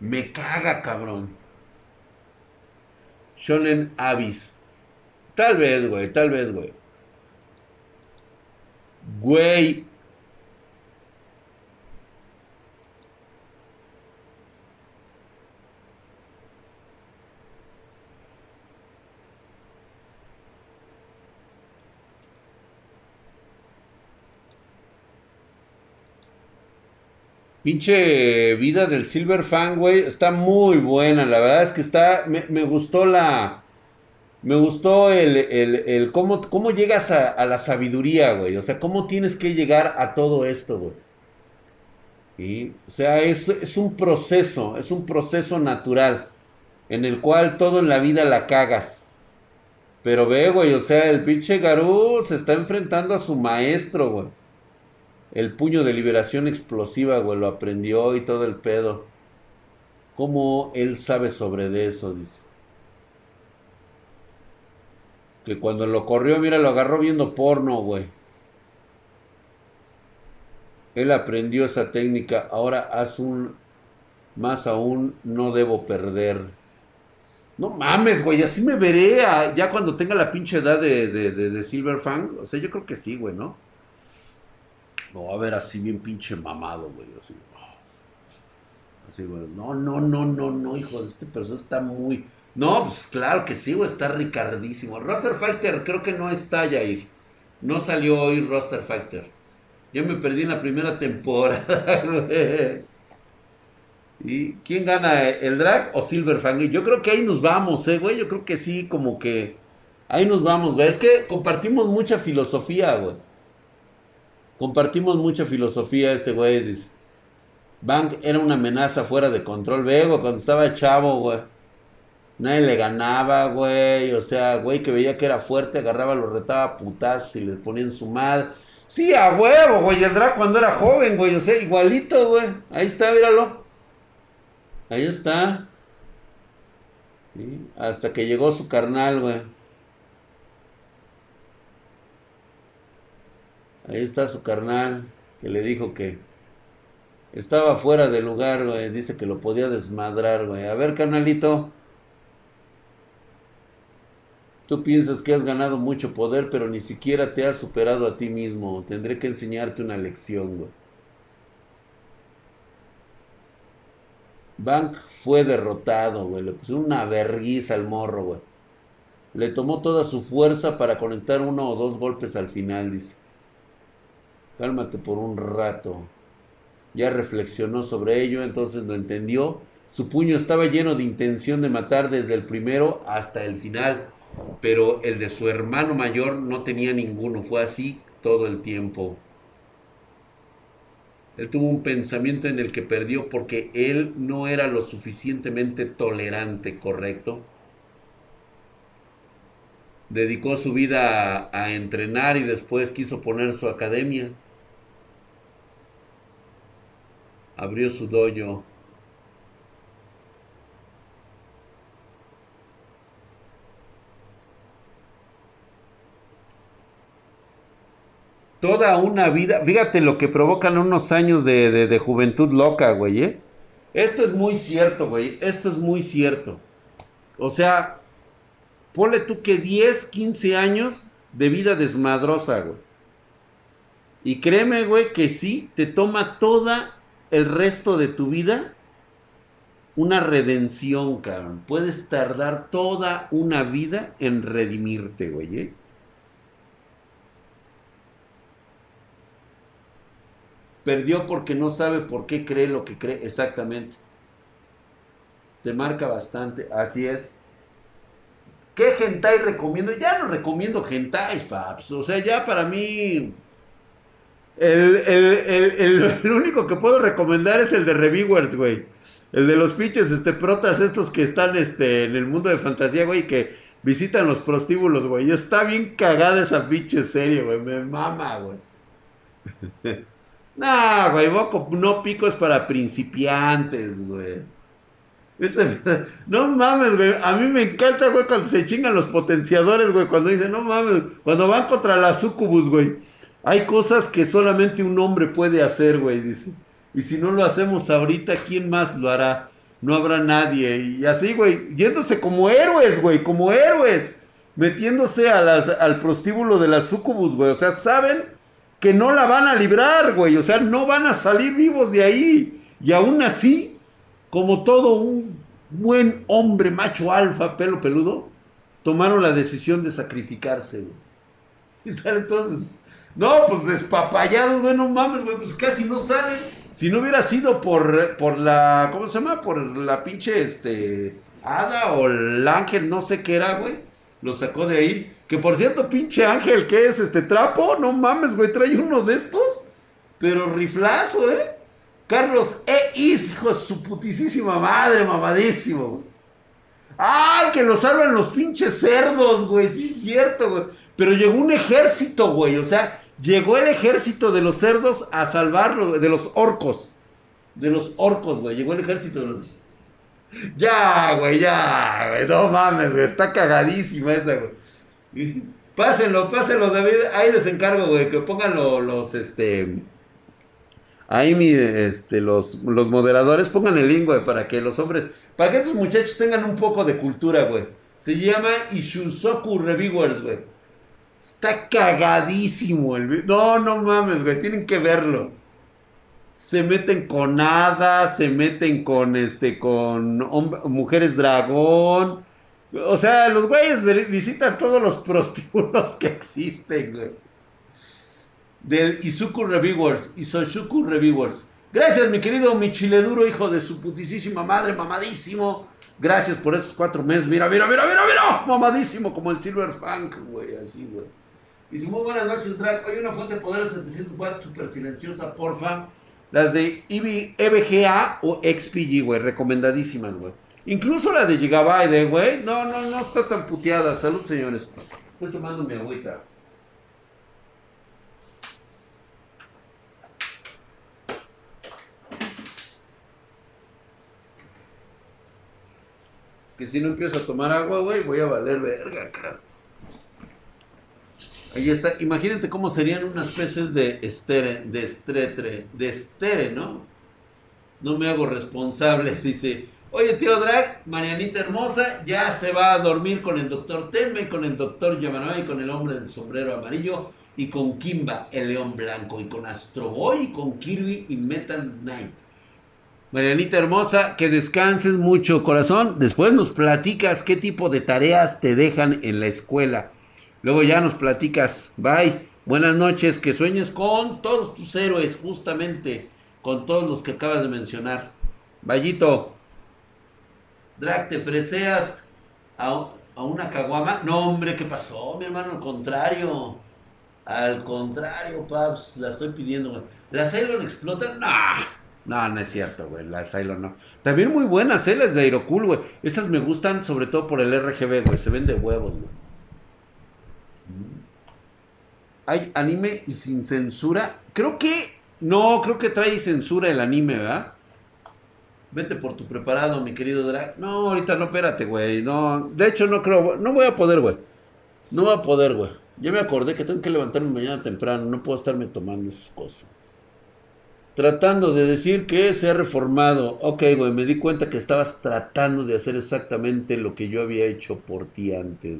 Me caga, cabrón. Shonen Abyss. Tal vez, güey, tal vez, güey. Güey. Pinche vida del Silver Fan, güey. Está muy buena. La verdad es que está. Me, me gustó la. Me gustó el, el, el cómo, cómo llegas a, la sabiduría, güey. O sea, cómo tienes que llegar a todo esto, güey. Y, o sea, es, es un proceso, es un proceso natural en el cual todo en la vida la cagas. Pero ve, güey, o sea, el pinche Garú se está enfrentando a su maestro, güey. El puño de liberación explosiva, güey, lo aprendió y todo el pedo. ¿Cómo él sabe sobre eso? Dice. Que cuando lo corrió, mira, lo agarró viendo porno, güey. Él aprendió esa técnica. Ahora haz un. Más aún, no debo perder. No mames, güey. Así me veré a- ya cuando tenga la pinche edad de, de, de, de Silver Fang. O sea, yo creo que sí, güey, ¿no? No, a ver, así bien pinche mamado, güey. Así, güey. No, no, no, no, no, hijo. Este persona está muy. No, pues claro que sí, güey. Está ricardísimo. Roster Factor creo que no está, Jair. No salió hoy Roster Factor. Yo me perdí en la primera temporada, güey. ¿Y quién gana? ¿El drag o Silver Fang? Yo creo que ahí nos vamos, eh, güey. Yo creo que sí, como que. Ahí nos vamos, güey. Es que compartimos mucha filosofía, güey. Compartimos mucha filosofía, este güey. Dice. Bang era una amenaza fuera de control. Ve, güey, cuando estaba chavo, güey. Nadie le ganaba, güey. O sea, güey que veía que era fuerte, agarraba, lo retaba a putazos y le ponían su madre. Sí, a huevo, güey. El drag cuando era joven, güey. O sea, igualito, güey. Ahí está, míralo. Ahí está. Hasta que llegó su carnal, güey. Ahí está su carnal, que le dijo que estaba fuera de lugar, güey. Dice que lo podía desmadrar, güey. A ver, carnalito. Tú piensas que has ganado mucho poder, pero ni siquiera te has superado a ti mismo. Tendré que enseñarte una lección, güey. Bank fue derrotado, güey. Le puso una verguiza al morro, güey. Le tomó toda su fuerza para conectar uno o dos golpes al final, dice. Cálmate por un rato. Ya reflexionó sobre ello, entonces lo entendió. Su puño estaba lleno de intención de matar desde el primero hasta el final, pero el de su hermano mayor no tenía ninguno. Fue así todo el tiempo. Él tuvo un pensamiento en el que perdió porque él no era lo suficientemente tolerante, ¿correcto? Dedicó su vida a, entrenar y después quiso poner su academia. Abrió su dojo. Toda una vida. Fíjate lo que provocan unos años de, de, juventud loca, güey, ¿eh? Esto es muy cierto, güey. Esto es muy cierto. O sea, ponle tú que 10, 15 años de vida desmadrosa, güey. Y créeme, güey, que sí, te toma toda el resto de tu vida una redención, cabrón. Puedes tardar toda una vida en redimirte, güey, ¿eh? Perdió porque no sabe por qué cree lo que cree exactamente. Te marca bastante, así es. ¿Qué hentai recomiendo? Ya no recomiendo hentais, paps. O sea, ya para mí... El, el, el, el único que puedo recomendar es el de Reviewers, güey. El de los pinches este, protas estos que están este, en el mundo de fantasía, güey, que visitan los prostíbulos, güey. Está bien cagada esa pinche serie, güey. Me mama, güey. Nah, güey, Boco no pico es para principiantes, güey. No mames, güey. A mí me encanta, güey, cuando se chingan los potenciadores, güey. Cuando dicen, no mames, cuando van contra la sucubus, güey. Hay cosas que solamente un hombre puede hacer, güey, dice. Y si no lo hacemos ahorita, ¿quién más lo hará? No habrá nadie. Y así, güey, yéndose como héroes, güey, como héroes. Metiéndose a al prostíbulo de la sucubus, güey. O sea, saben que no la van a librar, güey. O sea, no van a salir vivos de ahí. Y aún así, como todo un buen hombre macho alfa, pelo peludo, tomaron la decisión de sacrificarse, güey. Y sale entonces, no, pues despapallados, güey, no mames, güey, pues casi no salen. Si no hubiera sido por, por la, ¿cómo se llama? Por la pinche, este, hada o el ángel, no sé qué era, güey. Lo sacó de ahí. Que por cierto, pinche ángel, ¿qué es? ¿Este trapo? No mames, güey, trae uno de estos. Pero riflazo, ¿eh? Carlos E. Hijo de su putisísima madre, mamadísimo. güey. ¡Ah! Que lo salvan los pinches cerdos, güey. Sí, es cierto, güey. Pero llegó un ejército, güey. O sea, llegó el ejército de los cerdos a salvarlo, de los orcos. De los orcos, güey. Llegó el ejército de los. Ya, güey, ya, güey. No mames, güey. Está cagadísima esa, güey. Pásenlo, pásenlo, David. Ahí les encargo, güey, que pongan lo- los, este. Ahí mi, este, los, los moderadores pongan el link, güey, para que los hombres, para que estos muchachos tengan un poco de cultura, güey. Se llama Ishuzoku Reviewers, güey. Está cagadísimo el No, no mames, güey, tienen que verlo. Se meten con hadas, se meten con, este, con mujeres dragón. O sea, los güeyes visitan todos los prostíbulos que existen, güey del Izuku Reviewers, Isoshuku Reviewers. Gracias, mi querido Michileduro, hijo de su putisísima madre, mamadísimo. Gracias por esos cuatro meses. Mira, mira, mira, mira, mira. Mamadísimo como el Silver Funk, güey, así, güey. Dice, muy buenas noches, Drag. Hoy una fuente de poder a 700 watts, súper silenciosa, porfa. Las de EV EVGA o XPG, güey, recomendadísimas, güey. Incluso la de Gigabyte, eh, güey. No, no, no está tan puteada. Salud, señores. Estoy tomando mi agüita. Es que si no empiezo a tomar agua, güey, voy a valer verga, cara. Ahí está. Imagínate cómo serían unas peces de estere, de estretre, de estere, ¿no? No me hago responsable, dice. Oye, tío Drag, Marianita hermosa, ya se va a dormir con el doctor Tenme, con el doctor Yamanoa y con el hombre del sombrero amarillo y con Kimba, el león blanco, y con Astro Boy y con Kirby y Metal Knight. Marianita hermosa, que descanses mucho, corazón. Después nos platicas qué tipo de tareas te dejan en la escuela. Luego ya nos platicas. Bye. Buenas noches. Que sueñes con todos tus héroes, justamente. Con todos los que acabas de mencionar. Vallito. Drag, ¿te freseas a, a una caguama? No, hombre, ¿qué pasó, mi hermano? Al contrario. Al contrario, paps. La estoy pidiendo, güey. ¿La Cylon explota? No. No, no es cierto, güey. La Cylon no. También muy buenas, ¿eh? Las de Aerocool, güey. Esas me gustan sobre todo por el RGB, güey. Se ven de huevos, güey. Hay anime y sin censura. Creo que. No, creo que trae censura el anime, ¿verdad? Vete por tu preparado, mi querido Drag. No, ahorita no, espérate, güey. No, de hecho no creo, no voy a poder, güey. No voy a poder, güey. Ya me acordé que tengo que levantarme mañana temprano. No puedo estarme tomando esas cosas. Tratando de decir que se ha reformado. Ok, güey, me di cuenta que estabas tratando de hacer exactamente lo que yo había hecho por ti antes.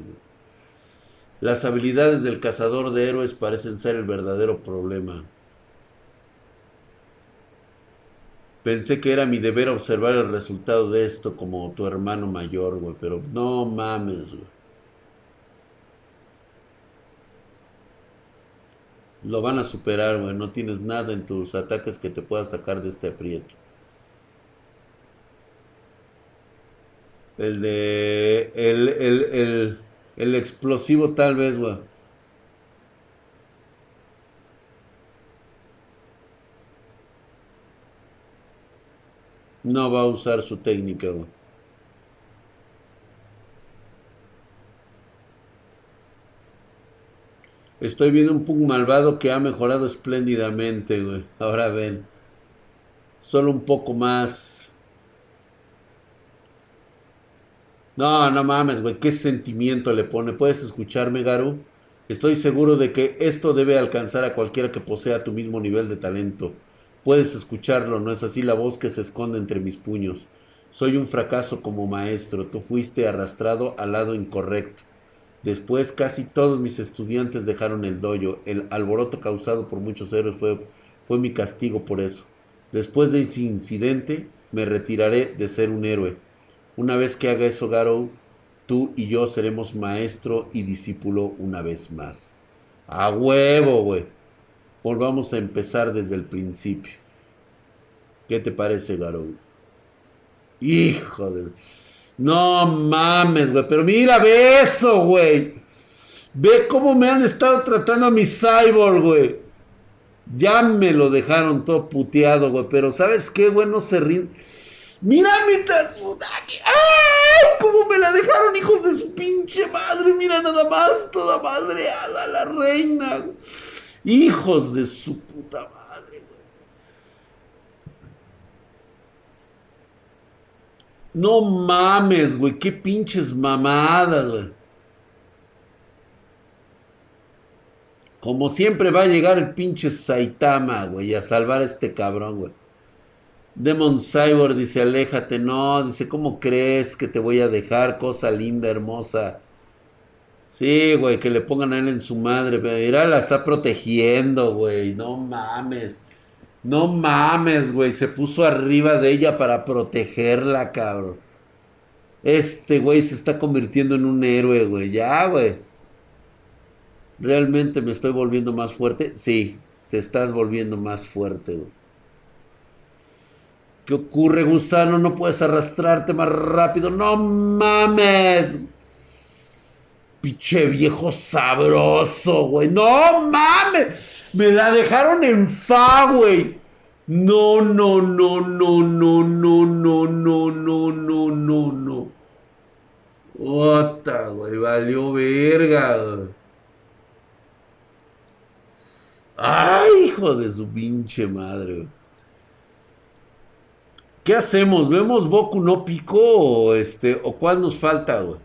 Las habilidades del cazador de héroes parecen ser el verdadero problema. Pensé que era mi deber observar el resultado de esto como tu hermano mayor, güey, pero no mames, güey. Lo van a superar, güey. No tienes nada en tus ataques que te pueda sacar de este aprieto. El de... El, el, el, el explosivo tal vez, güey. No va a usar su técnica, güey. Estoy viendo un Pug malvado que ha mejorado espléndidamente, güey. Ahora ven. Solo un poco más. No, no mames, güey. ¿Qué sentimiento le pone? ¿Puedes escucharme, Garu? Estoy seguro de que esto debe alcanzar a cualquiera que posea tu mismo nivel de talento. Puedes escucharlo, ¿no es así la voz que se esconde entre mis puños? Soy un fracaso como maestro. Tú fuiste arrastrado al lado incorrecto. Después casi todos mis estudiantes dejaron el dojo. El alboroto causado por muchos héroes fue, fue mi castigo por eso. Después de ese incidente me retiraré de ser un héroe. Una vez que haga eso, Garou, tú y yo seremos maestro y discípulo una vez más. A huevo, güey. Volvamos a empezar desde el principio. ¿Qué te parece, Garou? Hijo de... No mames, güey. Pero mira, ve eso, güey. Ve cómo me han estado tratando a mi cyborg, güey. Ya me lo dejaron todo puteado, güey. Pero ¿sabes qué, güey? No se ríen. Mira mi Tatsudaki. ¡Ay! ¿Cómo me la dejaron, hijos de su pinche madre? Mira nada más, toda madreada la reina. Hijos de su puta madre, güey. No mames, güey. Qué pinches mamadas, güey. Como siempre va a llegar el pinche Saitama, güey, a salvar a este cabrón, güey. Demon Cyborg dice, aléjate, no, dice, ¿cómo crees que te voy a dejar? Cosa linda, hermosa. Sí, güey, que le pongan a él en su madre. Mira, la está protegiendo, güey. No mames. No mames, güey. Se puso arriba de ella para protegerla, cabrón. Este güey se está convirtiendo en un héroe, güey. Ya, güey. ¿Realmente me estoy volviendo más fuerte? Sí, te estás volviendo más fuerte, güey. ¿Qué ocurre, gusano? No puedes arrastrarte más rápido. No mames. Pinche viejo sabroso, güey. No mames. Me la dejaron en fa, güey. No, no, no, no, no, no, no, no, no, no, no, no. Ota, güey. Valió verga, güey. Ay, hijo de su pinche madre, güey. ¿Qué hacemos? ¿Vemos Boku no Pico o este o cuál nos falta, güey?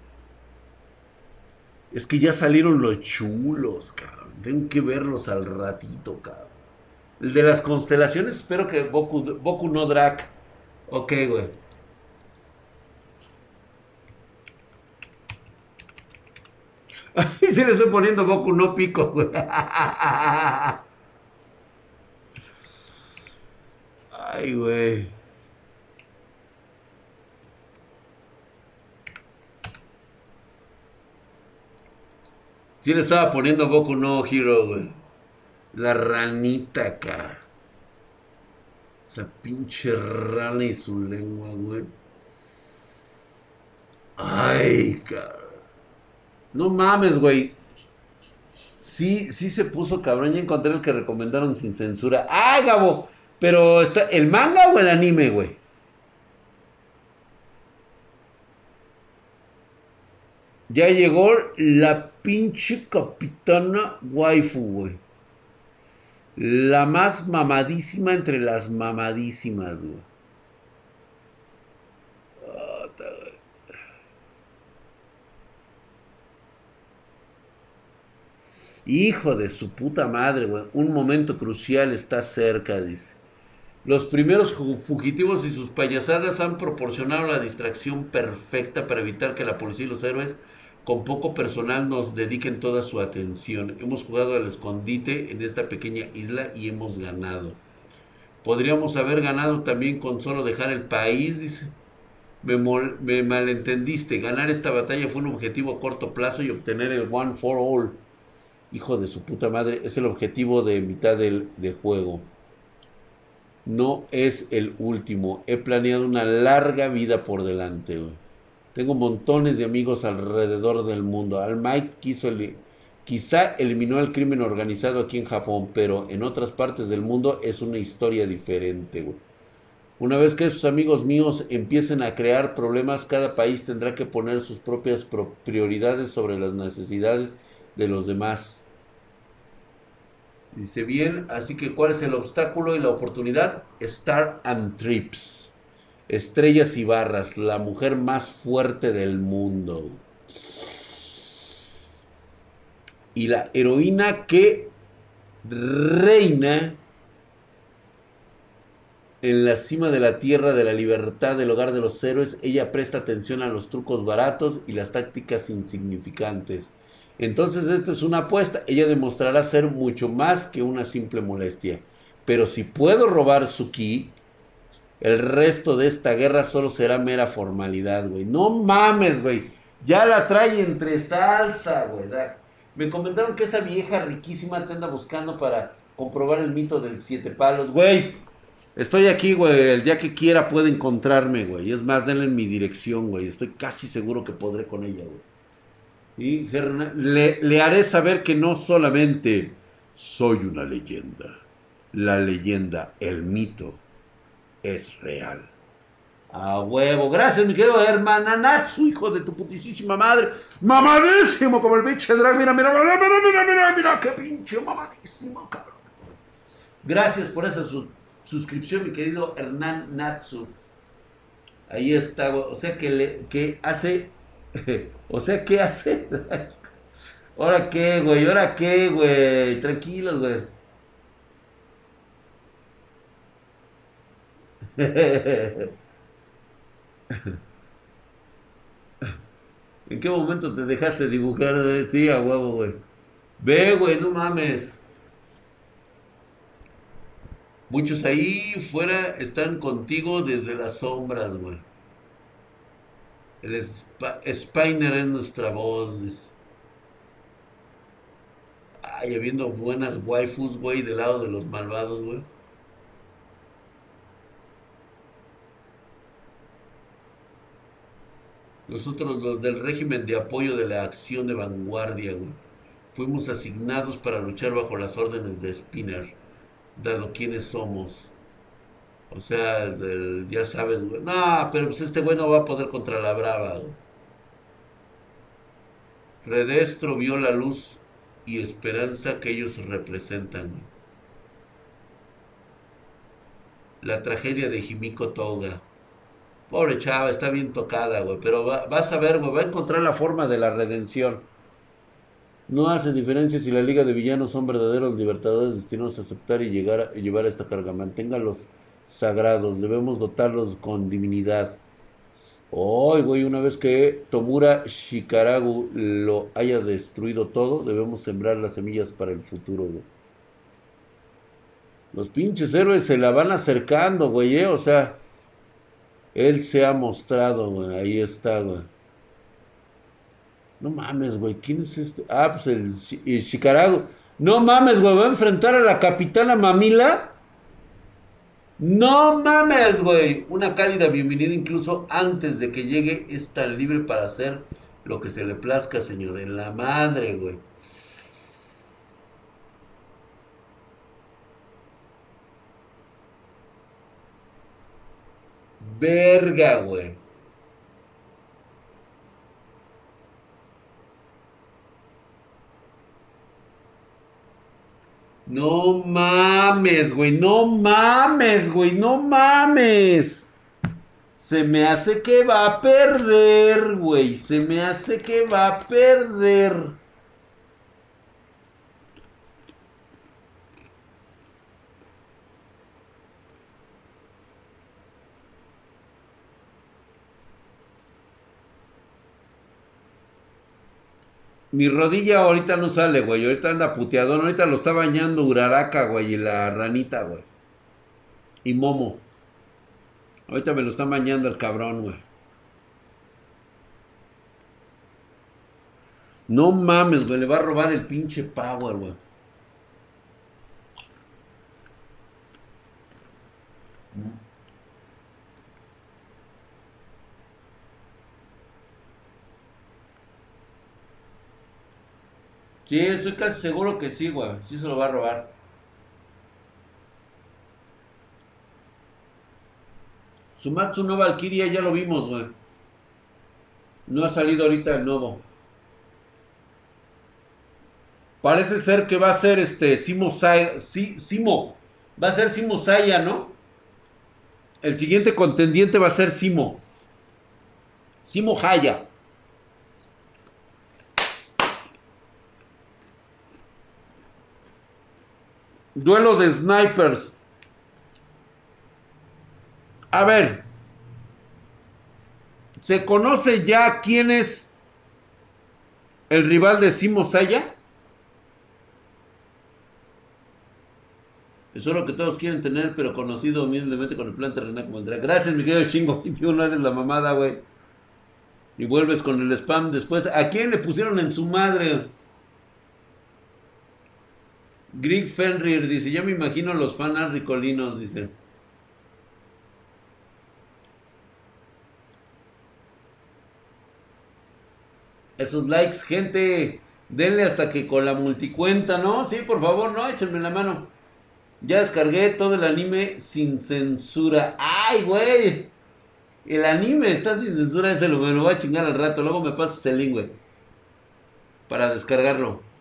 Es que ya salieron los chulos, cabrón. Tengo que verlos al ratito, cabrón. El de las constelaciones, espero que Boku, Boku no Drac. Ok, güey. Y se le estoy poniendo Boku no pico, güey. Ay, güey. Sí le estaba poniendo Boku no Hero, güey. La ranita acá. Esa pinche rana y su lengua, güey. Ay, cabrón. No mames, güey. Sí, sí se puso cabrón. Ya encontré el que recomendaron sin censura. ¡Ah, Gabo! Pero está. ¿El manga o el anime, güey? Ya llegó la pinche capitana waifu, güey. La más mamadísima entre las mamadísimas, güey. Hijo de su puta madre, güey. Un momento crucial está cerca, dice. Los primeros fugitivos y sus payasadas han proporcionado la distracción perfecta para evitar que la policía y los héroes con poco personal nos dediquen toda su atención. Hemos jugado al escondite en esta pequeña isla y hemos ganado. Podríamos haber ganado también con solo dejar el país, dice. Me, malentendiste. Ganar esta batalla fue un objetivo a corto plazo y obtener el One for All. Hijo de su puta madre, es el objetivo de mitad del de juego. No es el último. He planeado una larga vida por delante, güey. Tengo montones de amigos alrededor del mundo. Al Might quiso quizá eliminó el crimen organizado aquí en Japón, pero en otras partes del mundo es una historia diferente. Una vez que esos amigos míos empiecen a crear problemas, cada país tendrá que poner sus propias pro- prioridades sobre las necesidades de los demás. Dice bien, así que ¿cuál es el obstáculo y la oportunidad? Star and Trips. Estrellas y barras, la mujer más fuerte del mundo. Y la heroína que reina en la cima de la tierra de la libertad del hogar de los héroes, ella presta atención a los trucos baratos y las tácticas insignificantes. Entonces esto es una apuesta. Ella demostrará ser mucho más que una simple molestia. Pero si puedo robar su ki, el resto de esta guerra solo será mera formalidad, güey. No mames, güey. Ya la trae entre salsa, güey. Me comentaron que esa vieja riquísima te anda buscando para comprobar el mito del siete palos, güey. Estoy aquí, güey. El día que quiera puede encontrarme, güey. Es más, denle en mi dirección, güey. Estoy casi seguro que podré con ella, güey. Y le haré saber que no solamente soy una leyenda. La leyenda, el mito, es real. A huevo. Gracias, mi querido hermana Natsu, hijo de tu putísima madre. Mamadísimo como el pinche drag. Mira, mira, mira, mira, mira, mira, mira, qué pinche mamadísimo, cabrón. Gracias por esa su- suscripción, mi querido Hernán Natsu. Ahí está. O sea que le, que hace. o sea, ¿qué hace? ¿Ahora qué, güey? ¿Ahora qué, güey? Tranquilos, güey. ¿En qué momento te dejaste dibujar? Sí, a huevo, güey. Ve, güey, no mames. Muchos ahí fuera están contigo desde las sombras, güey. El Sp- Spiner es nuestra voz. Ay, habiendo buenas waifus, güey, del lado de los malvados, güey. Nosotros, los del régimen de apoyo de la acción de vanguardia, güey, fuimos asignados para luchar bajo las órdenes de Spinner, dado quiénes somos. O sea, ya sabes, güey. No, pero pues este güey no va a poder contra la brava, güey. Redestro vio la luz y esperanza que ellos representan. La tragedia de Himiko Toga. Pobre chava, está bien tocada, güey. Pero va- vas a ver, güey, va a encontrar la forma de la redención. No hace diferencia si la Liga de Villanos son verdaderos libertadores destinados a aceptar y llegar a, y llevar esta carga. Manténgalos sagrados, debemos dotarlos con divinidad. Hoy, güey, una vez que Tomura Shikaragu lo haya destruido todo, debemos sembrar las semillas para el futuro, güey. Los pinches héroes se la van acercando, güey, ¿eh? O sea, él se ha mostrado, güey. Ahí está, güey. No mames, güey. ¿Quién es este? Ah, pues el, Shikaragu. No mames, güey. Va a enfrentar a la capitana Mamila. No mames, güey. Una cálida bienvenida incluso antes de que llegue es tan libre para hacer lo que se le plazca, señor. En la madre, güey. Verga, güey. No mames, güey, no mames, güey, no mames. Se me hace que va a perder, güey. Se me hace que va a perder. Mi rodilla ahorita no sale, güey. Ahorita anda puteadón. Ahorita lo está bañando Uraraka, güey. Y la ranita, güey. Y Momo. Ahorita me lo están bañando el cabrón, güey. No mames, güey. Le va a robar el pinche power, güey. Sí, estoy casi seguro que sí, güey. Sí se lo va a robar. Sumatsu no Valkyria ya lo vimos, güey. No ha salido ahorita el nuevo. Parece ser que va a ser este Simo Saya, Simo. Va a ser Simo Saya, ¿no? El siguiente contendiente va a ser Simo. Simo Haya. Duelo de snipers. A ver. ¿Se conoce ya quién es el rival de Simo Saya? Eso es lo que todos quieren tener, pero conocido humildemente con el plan terrenal como el. Gracias, mi querido chingo. 21 eres la mamada, güey. Y vuelves con el spam después. ¿A quién le pusieron en su madre? Greg Fenrir dice, ya me imagino los fanas ricolinos, dice. Esos likes, gente, denle hasta que con la multicuenta, ¿no? Sí, por favor, no, échenme la mano. Ya descargué todo el anime sin censura. ¡Ay, güey! El anime está sin censura, ese lo, me lo voy a chingar al rato. Luego me pasas el link, güey. Para descargarlo.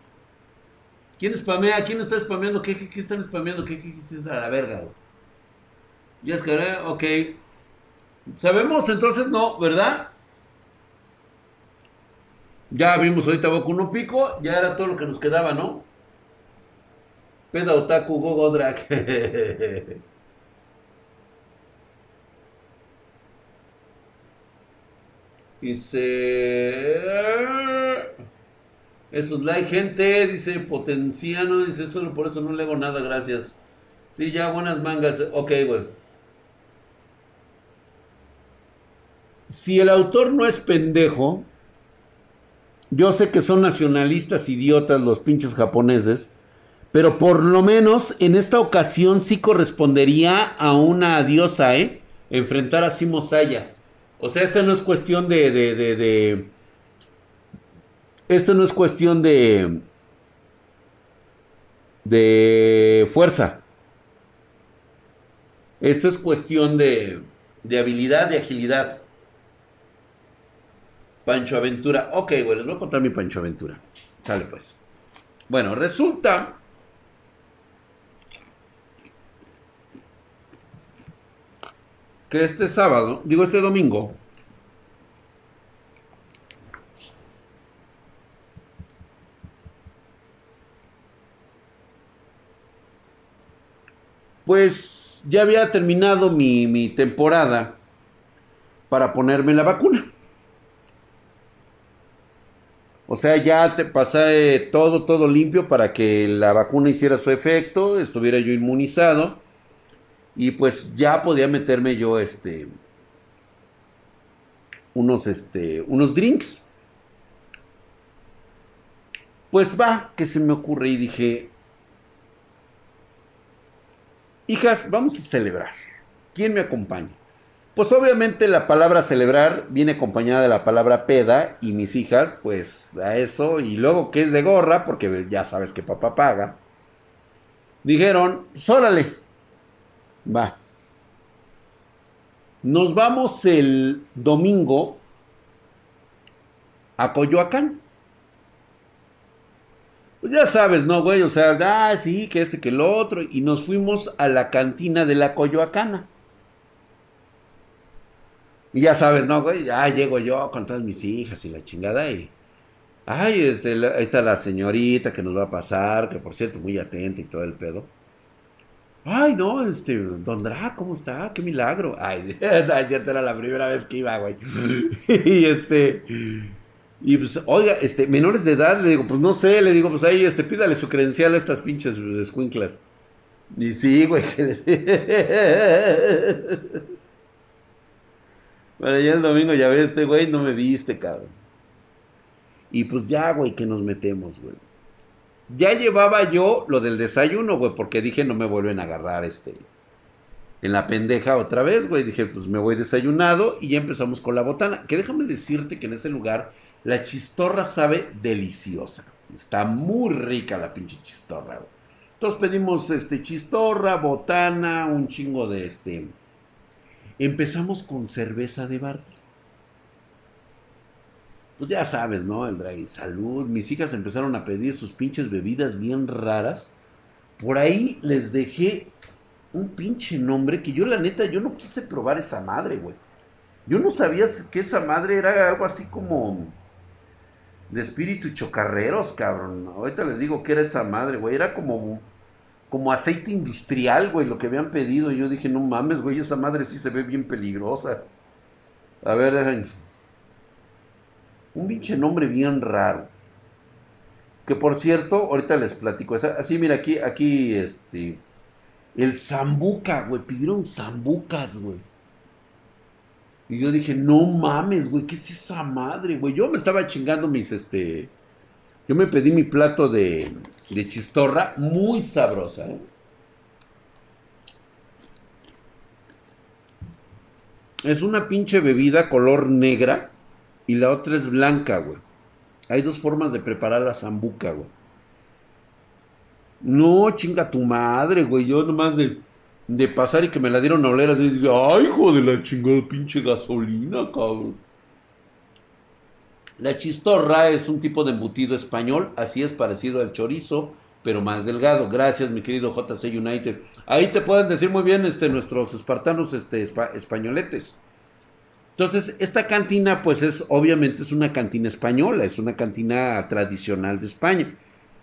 ¿Quién spamea? ¿Quién está spameando? ¿Qué, qué, qué están spameando? ¿Qué, qué, qué, a la verga, güey? Ya descargué, ok. ¿Sabemos? Entonces no, ¿verdad? Ya vimos ahorita Boku no Pico, ya era todo lo que nos quedaba, ¿no? Peda Otaku Gogo Drag. Dice. Esos like, gente. Dice Potenciano. Dice solo por eso no le hago nada, gracias. Sí, ya buenas mangas. Ok, güey. Si el autor no es pendejo, yo sé que son nacionalistas idiotas los pinches japoneses, pero por lo menos en esta ocasión sí correspondería a una diosa, ¿eh? Enfrentar a Simo Saya. O sea, esta no es cuestión de. Esto no es cuestión de... De fuerza. Esto es cuestión de, de habilidad, de agilidad. Pancho Aventura. Ok, güey, les voy a contar mi Pancho Aventura. Sale pues. Bueno, resulta que este sábado, digo este domingo, pues ya había terminado mi, mi temporada para ponerme la vacuna. O sea, ya te pasé todo, todo limpio para que la vacuna hiciera su efecto, estuviera yo inmunizado y pues ya podía meterme yo este unos este unos drinks. Pues va, que se me ocurre y dije, hijas, vamos a celebrar. ¿Quién me acompaña? Pues obviamente la palabra celebrar viene acompañada de la palabra peda y mis hijas, pues a eso, y luego que es de gorra, porque ya sabes que papá paga, dijeron, pues órale, va. Nos vamos el domingo a Coyoacán. Pues ya sabes, ¿no, güey? O sea, ah, sí, que este, que el otro. Y nos fuimos a la cantina de la Coyoacana. Y ya sabes, ¿no, güey? Ya llego yo con todas mis hijas y la chingada y... Ay, este, ahí está la señorita que nos va a pasar, que por cierto, muy atenta y todo el pedo. Ay, no, este, Don Dra, ¿cómo está? ¡Qué milagro! Ay, es cierto, era la primera vez que iba, güey. y este... Y pues, oiga, este, menores de edad, le digo, pues no sé, le digo, pues ahí, este, pídale su credencial a estas pinches escuinclas. Y sí, güey. Bueno, ya el domingo ya ves, este güey no me viste, cabrón. Y pues ya, güey, que nos metemos, güey. Ya llevaba yo lo del desayuno, güey, porque dije no me vuelven a agarrar este en la pendeja otra vez, güey. Dije, pues me voy desayunado y ya empezamos con la botana. Que déjame decirte que en ese lugar la chistorra sabe deliciosa. Está muy rica la pinche chistorra, güey. Entonces pedimos este chistorra, botana, un chingo de este Empezamos con cerveza de bar. Pues ya sabes, ¿no? El drag salud. Mis hijas empezaron a pedir sus pinches bebidas bien raras. Por ahí les dejé un pinche nombre que yo la neta, yo no quise probar esa madre, güey. Yo no sabía que esa madre era algo así como de espíritu chocarreros, cabrón. Ahorita les digo que era esa madre, güey. Era como como aceite industrial, güey, lo que habían pedido. yo dije, no mames, güey, esa madre sí se ve bien peligrosa. A ver, un pinche nombre bien raro. Que por cierto, ahorita les platico. Así, mira, aquí, aquí, este. El Zambuca, güey. Pidieron Zambucas, güey. Y yo dije, no mames, güey, ¿qué es esa madre, güey? Yo me estaba chingando mis, este. Yo me pedí mi plato de, de chistorra, muy sabrosa. ¿eh? Es una pinche bebida color negra y la otra es blanca, güey. Hay dos formas de preparar la zambuca, güey. No, chinga tu madre, güey. Yo nomás de, de pasar y que me la dieron a oler digo, ay, hijo de la chingada pinche gasolina, cabrón. La chistorra es un tipo de embutido español, así es parecido al chorizo, pero más delgado. Gracias, mi querido JC United. Ahí te pueden decir muy bien este, nuestros espartanos este, españoletes. Entonces, esta cantina, pues es, obviamente es una cantina española, es una cantina tradicional de España.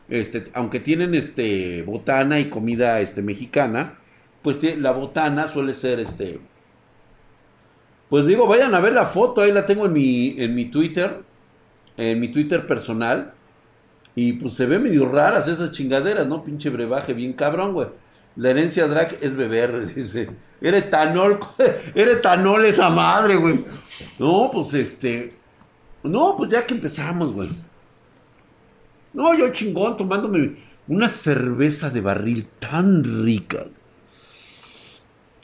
Este, aunque tienen este, botana y comida este, mexicana, pues la botana suele ser este. Pues digo, vayan a ver la foto, ahí la tengo en mi, en mi Twitter en mi Twitter personal. Y pues se ve medio raras esas chingaderas, ¿no? Pinche brebaje, bien cabrón, güey. La herencia drag es beber, dice. Era etanol, era etanol esa madre, güey. No, pues este. No, pues ya que empezamos, güey. No, yo chingón tomándome una cerveza de barril tan rica.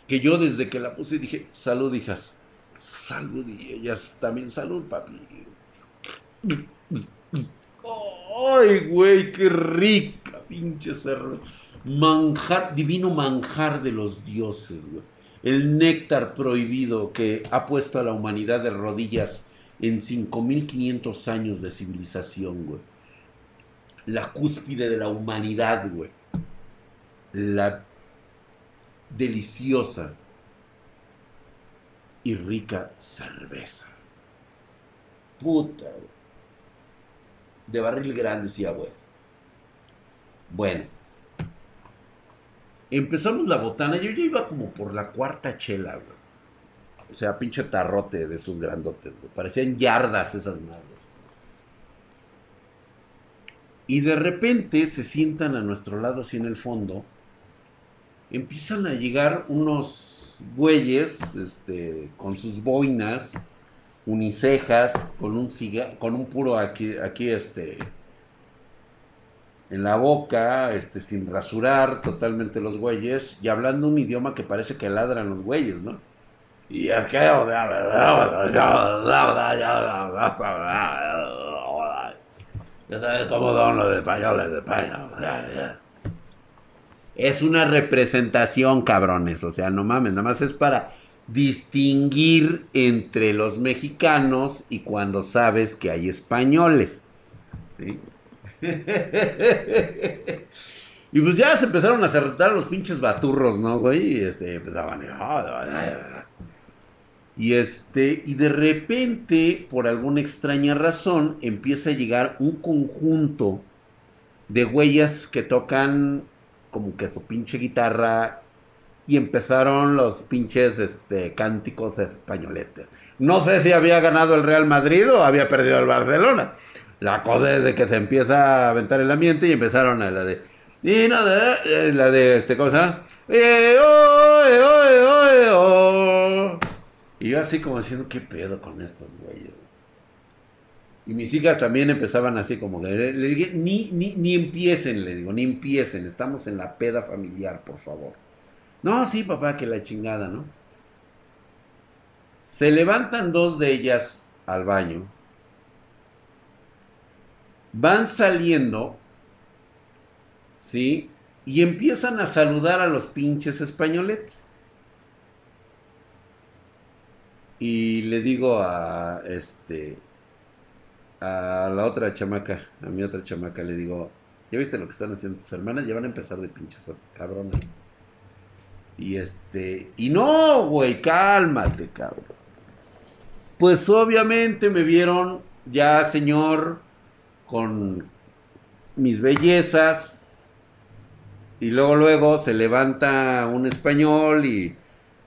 Que yo desde que la puse dije, salud, hijas. Salud, y ellas también salud, papi. ¡Ay, güey! ¡Qué rica, pinche cerro! Manjar, divino manjar de los dioses, güey. El néctar prohibido que ha puesto a la humanidad de rodillas en 5500 años de civilización, güey. La cúspide de la humanidad, güey. La deliciosa y rica cerveza. Puta, de barril grande, abuelo. Bueno. Empezamos la botana. Yo ya iba como por la cuarta chela. O sea, pinche tarrote de esos grandotes. Parecían yardas esas madres. Y de repente se sientan a nuestro lado, así en el fondo. Empiezan a llegar unos güeyes, este, con sus boinas, unicejas, con un ciga- con un puro aquí, aquí, este, en la boca, este, sin rasurar totalmente los güeyes, y hablando un idioma que parece que ladran los güeyes, ¿no? Y es que... Ya sabes cómo son los españoles de España. Es una representación, cabrones. O sea, no mames, nada más es para distinguir entre los mexicanos y cuando sabes que hay españoles. y pues ya se empezaron a cerrar los pinches baturros, ¿no, güey? Y este, empezaban. Y este, y de repente, por alguna extraña razón, empieza a llegar un conjunto de güeyes que tocan como que su pinche guitarra y empezaron los pinches este, cánticos españoletes. No sé si había ganado el Real Madrid o había perdido el Barcelona. La cosa es de que se empieza a aventar el ambiente y empezaron a la de. Y nada, eh, la de este, eh, oh. Y yo así como diciendo, ¿qué pedo con estos güeyes? Y mis hijas también empezaban así como que le, dije, ni, ni, ni empiecen, le digo, ni empiecen, estamos en la peda familiar, por favor. No, sí, papá, que la chingada, ¿no? Se levantan dos de ellas al baño. Van saliendo, ¿sí? Y empiezan a saludar a los pinches españoletes. Y le digo a este a la otra chamaca, a mi otra chamaca, le digo, ¿ya viste lo que están haciendo tus hermanas? Ya van a empezar de pinches cabronas. Y este, y no, güey, cálmate, cabrón. Pues obviamente me vieron ya, señor, con mis bellezas. Y luego, luego se levanta un español y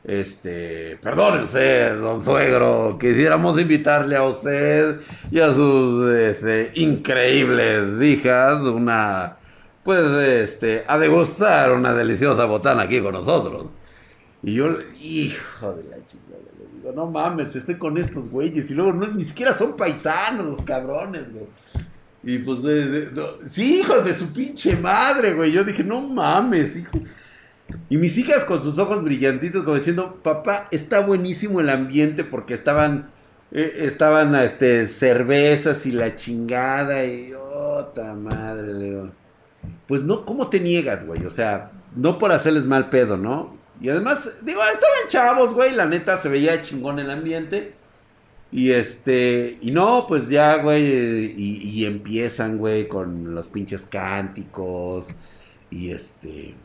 este, perdone usted, don suegro, quisiéramos invitarle a usted y a sus este, increíbles hijas una, pues, este, a degustar una deliciosa botana aquí con nosotros. Y yo, hijo de la chingada, le digo, no mames, estoy con estos güeyes y luego no, ni siquiera son paisanos los cabrones, güey. Y pues, de, sí, hijos de su pinche madre, güey. Yo dije, no mames, hijo. Y mis hijas con sus ojos brillantitos como diciendo, papá, está buenísimo el ambiente porque estaban, eh, estaban este, cervezas y la chingada y otra madre, le digo. Pues no, ¿cómo te niegas, güey? O sea, no por hacerles mal pedo, ¿no? Y además, digo, estaban chavos, güey, la neta se veía chingón el ambiente. Y este, y no, pues ya, güey, y empiezan, güey, con los pinches cánticos. Y este.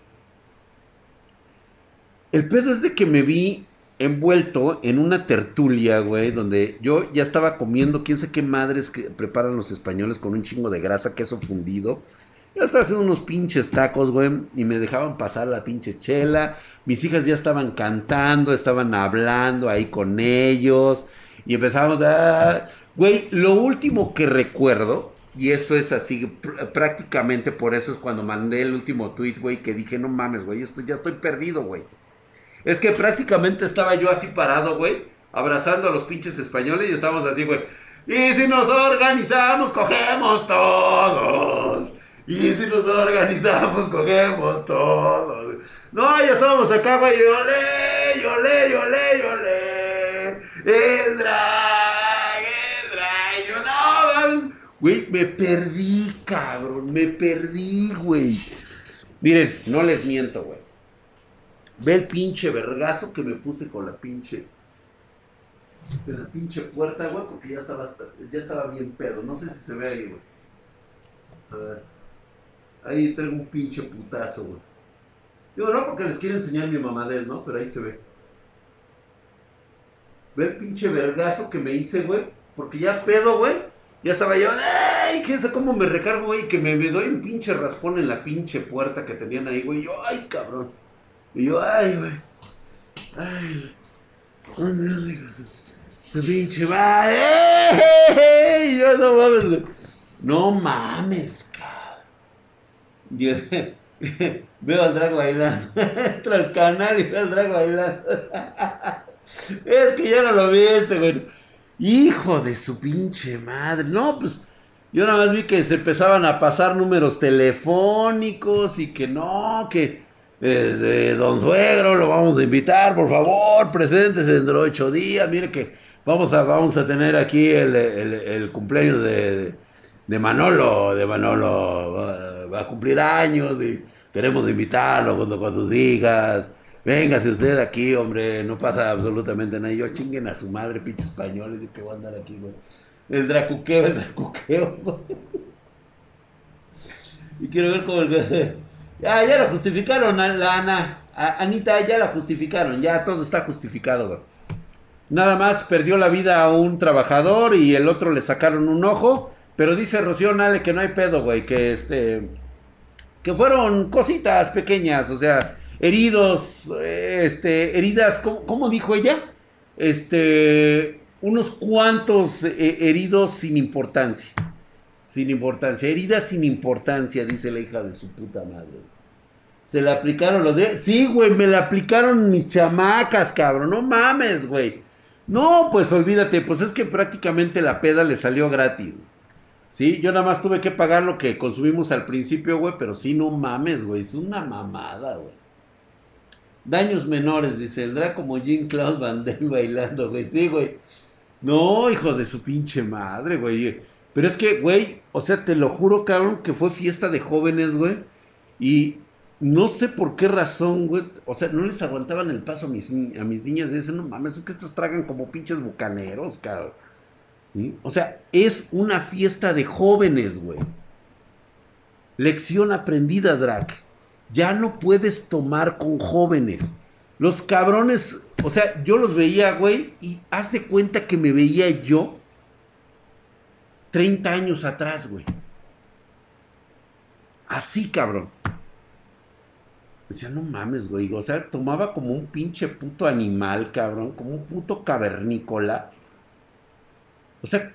El pedo es de que me vi envuelto en una tertulia, güey, donde yo ya estaba comiendo quién sé qué madres que preparan los españoles con un chingo de grasa, queso fundido. Yo estaba haciendo unos pinches tacos, güey, y me dejaban pasar la pinche chela. Mis hijas ya estaban cantando, estaban hablando ahí con ellos. Y empezamos a... Güey, lo último que recuerdo, y esto es así, pr- prácticamente por eso es cuando mandé el último tweet, güey, que dije, no mames, güey, esto ya estoy perdido, güey. Es que prácticamente estaba yo así parado, güey, abrazando a los pinches españoles y estábamos así, güey. Y si nos organizamos, cogemos todos. Y si nos organizamos, cogemos todos. No, ya estábamos acá, güey. Yolé, yolé, yolé, yolé. El drag, el drag. Yo, no, man. Güey, me perdí, cabrón. Me perdí, güey. Miren, no les miento, güey. Ve el pinche vergazo que me puse con la pinche. De la pinche puerta, güey, porque ya estaba, ya estaba bien pedo. No sé si se ve ahí, güey. A ver. Ahí traigo un pinche putazo, güey. Digo, no porque les quiero enseñar mi mamadez, ¿no? Pero ahí se ve. Ve el pinche vergazo que me hice, güey. Porque ya pedo, güey. Ya estaba yo, ¡ay! ¿Quién sabe cómo me recargo, güey? Que me, me doy un pinche raspón en la pinche puerta que tenían ahí, güey. Yo, ¡ay, cabrón! Y yo, ¡ay, güey! ¡Ay, güey! Tu pinche madre. Yo no mames. No mames, cabrón. Yo veo al drag bailando. Entro al canal y veo al drag bailando. Es que ya no lo viste, güey. Hijo de su pinche madre. No, pues yo nada más vi que se empezaban a pasar números telefónicos y que no, que desde Don Suegro lo vamos a invitar, por favor, presentes dentro de ocho días. Mire que vamos a, vamos a tener aquí el, el- cumpleaños de, de Manolo, de Manolo va, va a cumplir años y queremos invitarlo cuando, digas. Véngase usted aquí, hombre, no pasa absolutamente nada. Yo chinguen a su madre, pinche españoles, que voy a andar aquí, güey. El dracuqueo, el dracuqueo, güey. Y quiero ver cómo el... Ya, ya la justificaron, la Ana. A- Anita, ya la justificaron. Ya todo está justificado, güey. Nada más perdió la vida a un trabajador y el otro le sacaron un ojo. Pero dice Rocío Nale que no hay pedo, güey. Que este. Que fueron cositas pequeñas. O sea, heridos. Este. Heridas. ¿Cómo, cómo dijo ella? Este. Unos cuantos eh, heridos sin importancia. Sin importancia. Heridas sin importancia, dice la hija de su puta madre. Se le aplicaron los de... Sí, güey, me la aplicaron mis chamacas, cabrón. No mames, güey. No, pues olvídate, pues es que prácticamente la peda le salió gratis. Sí, yo nada más tuve que pagar lo que consumimos al principio, güey, pero sí, no mames, güey. Es una mamada, güey. Daños menores, dice el Draco como Jean Claude Van Damme bailando, güey. Sí, güey. No, hijo de su pinche madre, güey. Pero es que, güey, o sea, te lo juro, cabrón, que fue fiesta de jóvenes, güey. Y no sé por qué razón, güey. O sea, no les aguantaban el paso a mis, a mis niñas. Y dicen, no mames, es que estas tragan como pinches bucaneros, cabrón. O sea, es una fiesta de jóvenes, güey. Lección aprendida, Drac. Ya no puedes tomar con jóvenes. Los cabrones, o sea, yo los veía, güey, y haz de cuenta que me veía yo 30 años atrás, güey. Así, cabrón. Decía, no mames, güey. O sea, tomaba como un pinche puto animal, cabrón. Como un puto cavernícola. O sea,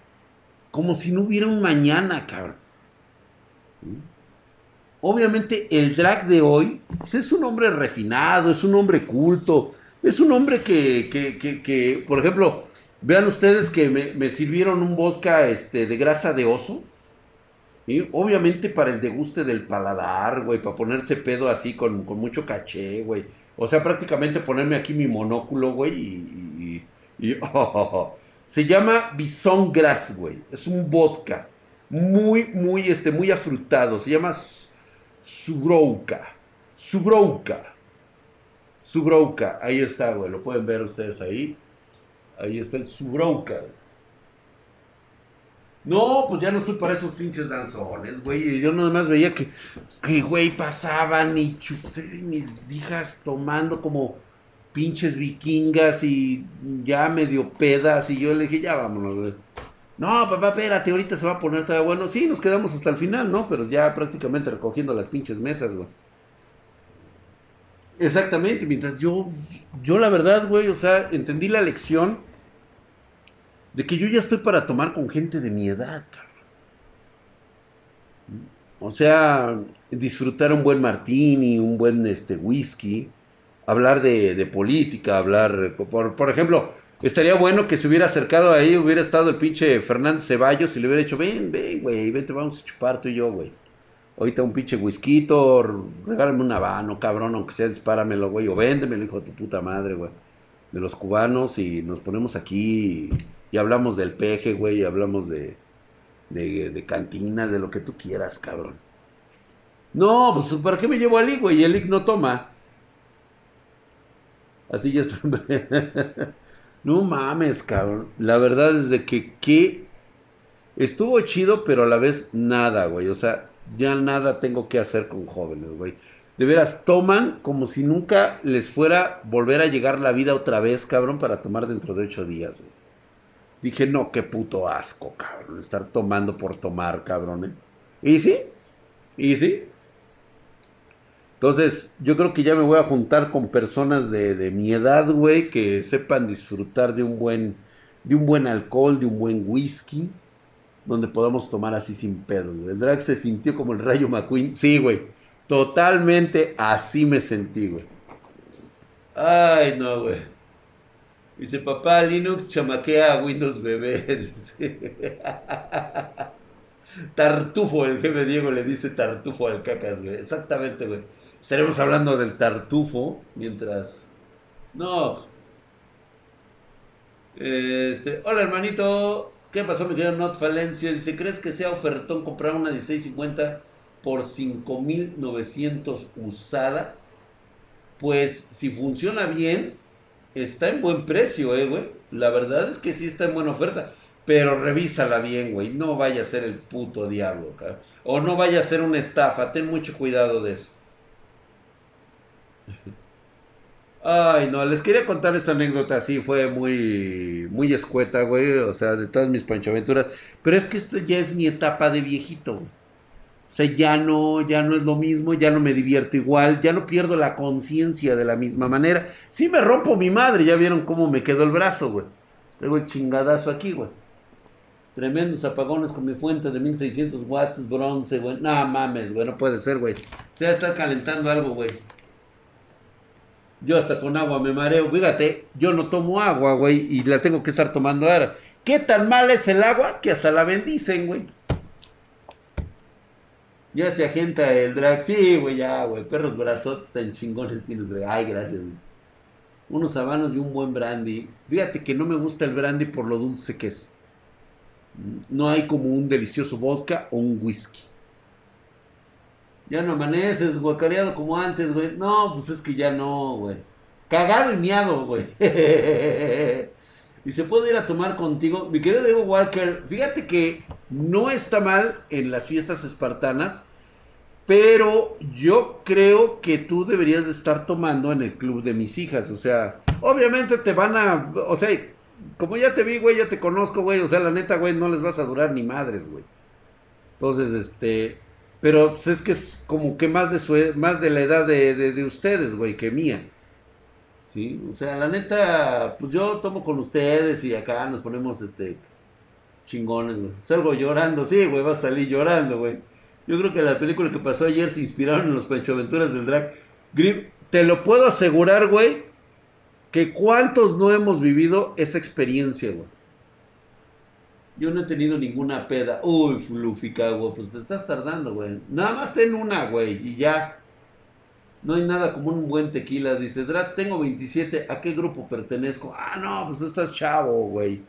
como si no hubiera un mañana, cabrón. Obviamente el drag de hoy pues, es un hombre refinado, es un hombre culto, es un hombre que, que, que, que, por ejemplo, vean ustedes que me, me sirvieron un vodka este, de grasa de oso. Obviamente para el deguste del paladar, güey, para ponerse pedo así con, con mucho caché, güey. O sea, prácticamente ponerme aquí mi monóculo, güey, y... Se llama Bison Grass, güey. Es un vodka. Muy, muy, este, muy afrutado. Se llama Subrouka. Subrouka. Subrouka. Ahí está, güey. Lo pueden ver ustedes ahí. Ahí está el Subrouka. No, pues ya no estoy para esos pinches danzones, güey. Yo nada más veía que, que güey, pasaban y chuté mis hijas tomando como pinches vikingas y ya medio pedas. Y yo le dije, ya vámonos, güey. No, papá, espérate, ahorita se va a poner todavía bueno. Sí, nos quedamos hasta el final, ¿no? Pero ya prácticamente recogiendo las pinches mesas, güey. Exactamente, mientras yo, yo la verdad, güey, o sea, entendí la lección de que yo ya estoy para tomar con gente de mi edad, cabrón. O sea, disfrutar un buen martini, un buen este, whisky, hablar de, política, hablar, por, por ejemplo, estaría bueno que se hubiera acercado ahí, hubiera estado el pinche Fernández Ceballos y le hubiera dicho, ven, ven, güey, vente, vamos a chupar tú y yo, güey. Ahorita un pinche whisky, regálame un habano, cabrón, aunque sea, dispáramelo, güey, o véndemelo, hijo de tu puta madre, güey. De los cubanos y nos ponemos aquí y hablamos del peje, güey, y hablamos de, de, de cantina, de lo que tú quieras, cabrón. No, pues ¿para qué me llevo a Lick, güey? Y el Lick no toma. Así ya está. no mames, cabrón. La verdad es de que, que estuvo chido, pero a la vez nada, güey. O sea, ya nada tengo que hacer con jóvenes, güey. De veras, toman como si nunca les fuera volver a llegar la vida otra vez, cabrón, para tomar dentro de ocho días, güey. Dije, no, qué puto asco, cabrón. Estar tomando por tomar, cabrón. ¿eh? ¿Y sí? ¿Y sí? Entonces, yo creo que ya me voy a juntar con personas de, de mi edad, güey, que sepan disfrutar de un buen, de un buen alcohol, de un buen whisky, donde podamos tomar así sin pedo. güey. El drag se sintió como el Rayo McQueen. Sí, güey. Totalmente así me sentí, güey. Ay, no, güey. Dice, papá, Linux chamaquea a Windows bebé. Tartufo, el jefe Diego le dice tartufo al cacas, güey. Exactamente, güey. Estaremos hablando del tartufo mientras. No. Este. Hola, hermanito. ¿Qué pasó, mi querido Not Valencia? Dice: ¿Crees que sea ofertón comprar una 1650 por 5900 usada? Pues si funciona bien, está en buen precio, eh, güey. La verdad es que sí está en buena oferta. Pero revísala bien, güey. No vaya a ser el puto diablo, cabrón. O no vaya a ser una estafa. Ten mucho cuidado de eso. Ay, no, les quería contar esta anécdota, sí, fue muy, muy escueta, güey, o sea, de todas mis panchaventuras, pero es que esta ya es mi etapa de viejito, güey. O sea, ya no, ya no es lo mismo, ya no me divierto igual, ya no pierdo la conciencia de la misma manera. Sí me rompo mi madre, ya vieron cómo me quedó el brazo, güey. Tengo el chingadazo aquí, güey. Tremendos apagones con mi fuente de 1600 watts bronce, güey. No mames, güey, no puede ser, güey. Se va a estar calentando algo, güey. Yo hasta con agua me mareo. Fíjate, yo no tomo agua, güey, y la tengo que estar tomando ahora. ¿Qué tan mal es el agua que hasta la bendicen, güey? Ya se agenta el drag. Sí, güey, ya, güey. Perros brazotes tan chingones tienes, drag. Ay, gracias, güey. Unos habanos y un buen brandy. Fíjate que no me gusta el brandy por lo dulce que es. No hay como un delicioso vodka o un whisky. Ya no amaneces guacareado como antes, güey. No, pues es que ya no, güey. Cagado y miado, güey. y se puede ir a tomar contigo. Mi querido Diego Walker, fíjate que no está mal en las fiestas espartanas. Pero yo creo que tú deberías de estar tomando en el club de mis hijas. O sea, obviamente te van a... O sea, como ya te vi, güey, ya te conozco, güey. O sea, la neta, güey, no les vas a durar ni madres, güey. Entonces, este... Pero pues, es que es como que más de su más de la edad de, de, de ustedes, güey, que mía. Sí, o sea, la neta, pues yo tomo con ustedes y acá nos ponemos este chingones, güey. Salgo llorando, sí, güey, vas a salir llorando, güey. Yo creo que la película que pasó ayer se inspiraron en los Aventuras del drag. Grim, te lo puedo asegurar, güey, que cuántos no hemos vivido esa experiencia, güey. Yo no he tenido ninguna peda. Uy, Fluffy, güey, pues te estás tardando, güey. Nada más ten una, güey, y ya. No hay nada como un buen tequila. Dice, Drat, tengo 27. ¿A qué grupo pertenezco? Ah, no, pues estás chavo, güey.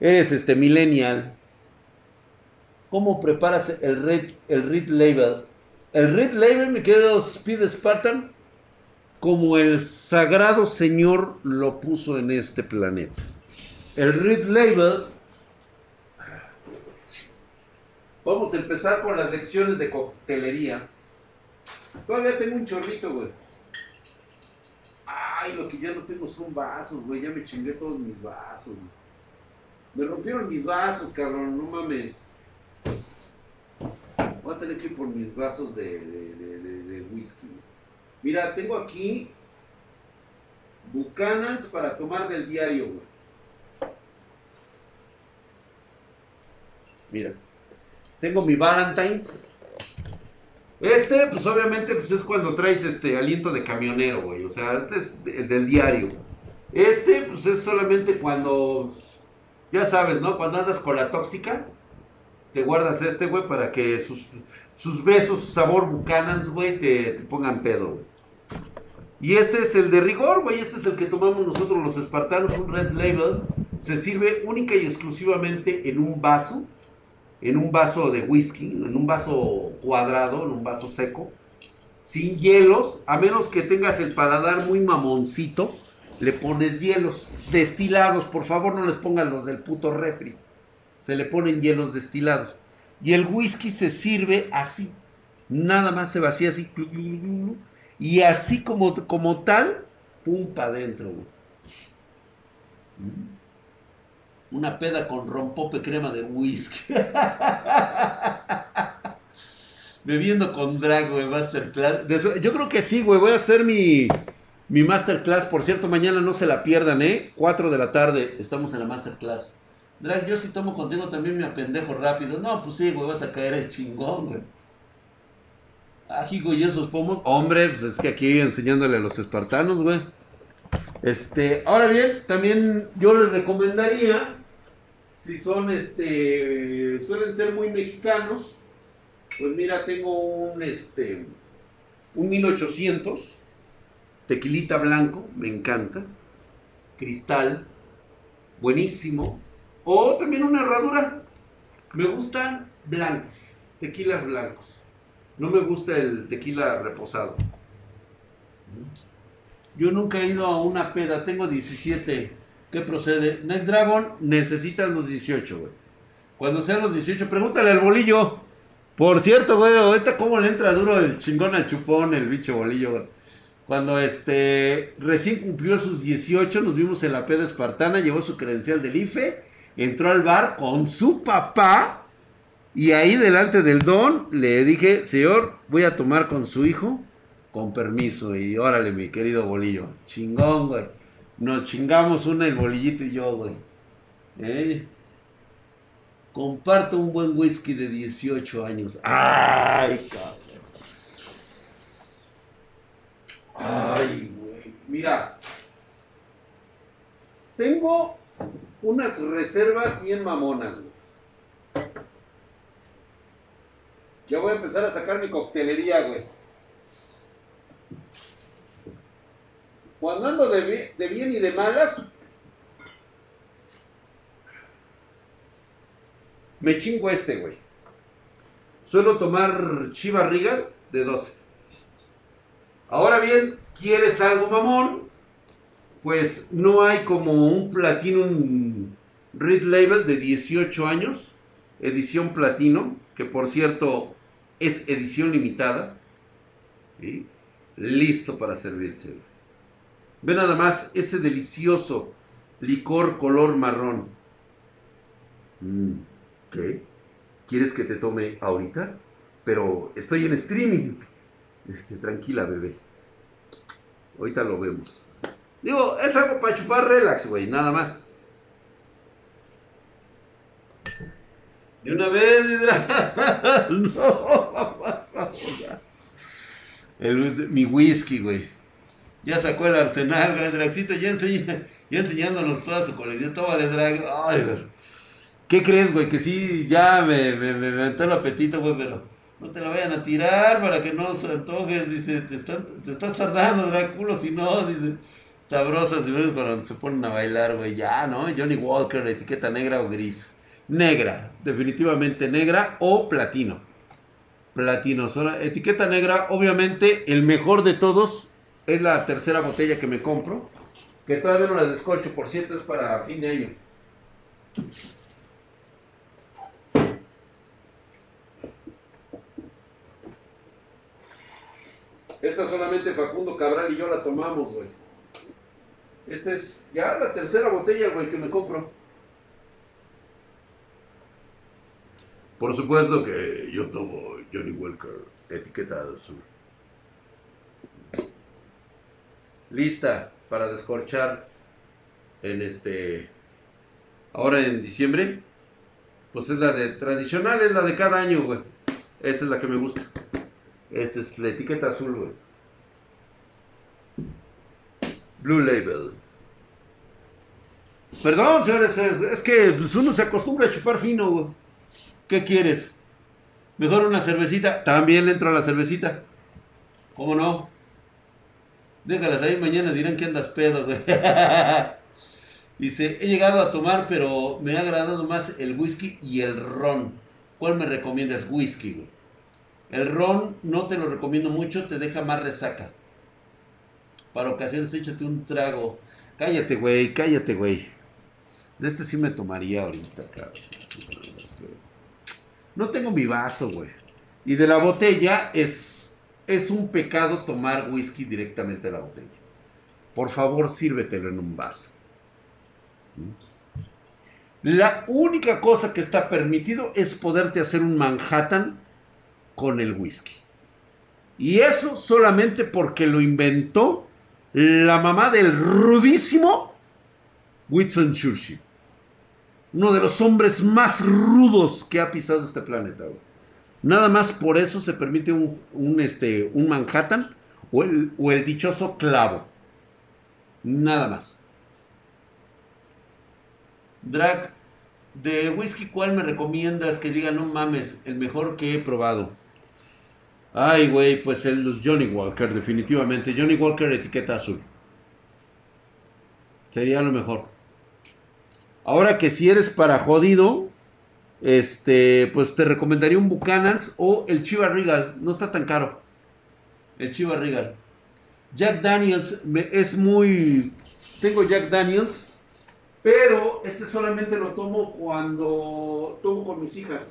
Eres este millennial. ¿Cómo preparas el Red, el Red Label? El Red Label, me quedo Speed Spartan, como el sagrado Señor lo puso en este planeta. El Red Label. Vamos a empezar con las lecciones de coctelería. Todavía tengo un chorrito, güey. Ay, lo que ya no tengo son vasos, güey. Ya me chingué todos mis vasos. Me rompieron mis vasos, cabrón. No mames. Voy a tener que ir por mis vasos de, de, de, de, whisky. Mira, tengo aquí Buchanan's para tomar del diario, güey. Mira. Tengo mi Valentine's. Este, pues obviamente, pues es cuando traes este aliento de camionero, güey. O sea, este es el del diario. Este, pues es solamente cuando, ya sabes, ¿no? Cuando andas con la tóxica, te guardas este, güey, para que sus, sus besos, sabor Buchanan's, güey, te, pongan pedo. Y este es el de rigor, güey. Este es el que tomamos nosotros los espartanos, un Red Label. Se sirve única y exclusivamente en un vaso en un vaso de whisky, en un vaso cuadrado, en un vaso seco, sin hielos, a menos que tengas el paladar muy mamoncito, le pones hielos destilados, por favor no les pongan los del puto refri, se le ponen hielos destilados. Y el whisky se sirve así, nada más se vacía así, y así como, como tal, pum para adentro. Una peda con rompope crema de whisky. Bebiendo con drag, güey, masterclass. Yo creo que sí, güey. Voy a hacer mi, mi masterclass. Por cierto, mañana no se la pierdan, ¿eh? 4 de la tarde. Estamos en la masterclass. Drag, yo si tomo contigo también me apendejo rápido. No, pues sí, güey, vas a caer el chingón, güey. Ajigo y esos pomos. Hombre, pues es que aquí enseñándole a los espartanos, güey. Este, ahora bien, también yo les recomendaría, si son, este, suelen ser muy mexicanos, pues mira, tengo un, este, un 1800, tequilita blanco, me encanta, cristal, buenísimo, o también una herradura, me gustan blancos, tequilas blancos, no me gusta el tequila reposado. Yo nunca he ido a una peda, tengo 17. ¿Qué procede? Night Dragon necesitas los 18, güey. Cuando sean los 18, pregúntale al bolillo. Por cierto, güey, ahorita cómo le entra duro el chingón al chupón, el bicho bolillo, güey. Cuando este recién cumplió sus 18, nos vimos en la peda espartana, llevó su credencial del IFE, entró al bar con su papá y ahí delante del don le dije, señor, voy a tomar con su hijo, con permiso. Y órale, mi querido bolillo, chingón, güey. Nos chingamos una el bolillito y yo, güey. ¿Eh? Comparto un buen whisky de 18 años. ¡Ay, cabrón! ¡Ay, güey! Mira, tengo unas reservas bien mamonas, güey. Ya voy a empezar a sacar mi coctelería, güey. Cuando ando de, bi- de bien y de malas, me chingo este, güey. Suelo tomar Chiva Regal de 12. Ahora bien, ¿quieres algo mamón? Pues no hay como un Platinum Red Label de 18 años, edición platino, que por cierto es edición limitada. ¿sí? Listo para servirse. Ve nada más ese delicioso licor color marrón. Mm, ¿Qué? ¿Quieres que te tome ahorita? Pero estoy en streaming. Este, tranquila, bebé. Ahorita lo vemos. Digo, es algo para chupar relax, güey, nada más. De una vez, dra- No, vamos, vamos. El- mi whisky, güey. Ya sacó el arsenal, güey. Draxito ya, ya enseñándonos toda su colección. Tómale, Drag. Ay, güey. ¿Qué crees, güey? Que sí, ya me, me, entró el apetito, güey, pero no te la vayan a tirar para que no se antojes. Dice, te, están, te estás tardando, Dráculo, si no, dice. Sabrosas, y ves cuando se ponen a bailar, güey. Ya, ¿no? Johnny Walker, etiqueta negra o gris. Negra, definitivamente negra o platino. Platino, sola, etiqueta negra, obviamente el mejor de todos es la tercera botella que me compro. Que todavía no la descorcho, por cierto, es para fin de año. Esta solamente Facundo Cabral y yo la tomamos, güey. Esta es ya la tercera botella, güey, que me compro. Por supuesto que yo tomo Johnny Walker, etiqueta azul. Lista para descorchar en este. Ahora en diciembre. Pues es la de tradicional, es la de cada año, güey. Esta es la que me gusta. Esta es la etiqueta azul, güey. Blue Label. Perdón, señores, es, es que pues, uno se acostumbra a chupar fino, güey. ¿Qué quieres? Mejor una cervecita. También le a la cervecita. ¿Cómo no? Déjalas ahí, mañana dirán que andas pedo, güey. Dice, he llegado a tomar, pero me ha agradado más el whisky y el ron. ¿Cuál me recomiendas? Whisky, güey. El ron no te lo recomiendo mucho, te deja más resaca. Para ocasiones échate un trago. Cállate, güey, cállate, güey. De este sí me tomaría ahorita, cabrón. No tengo mi vaso, güey. Y de la botella es, es un pecado tomar whisky directamente de la botella. Por favor, sírvetelo en un vaso. La única cosa que está permitido es poderte hacer un Manhattan con el whisky. Y eso solamente porque lo inventó la mamá del rudísimo Winston Churchill. Uno de los hombres más rudos que ha pisado este planeta. Nada más por eso se permite un, este, un Manhattan o el, o el dichoso clavo. Nada más. Drag, de whisky, ¿cuál me recomiendas que diga no mames, el mejor que he probado? Ay, güey, pues el Johnny Walker, definitivamente. Johnny Walker, etiqueta azul. Sería lo mejor. Ahora que si eres para jodido, este, pues te recomendaría un Buchanan's o el Chiva Regal. No está tan caro. El Chiva Regal. Jack Daniels es muy... Tengo Jack Daniels, pero este solamente lo tomo cuando tomo con mis hijas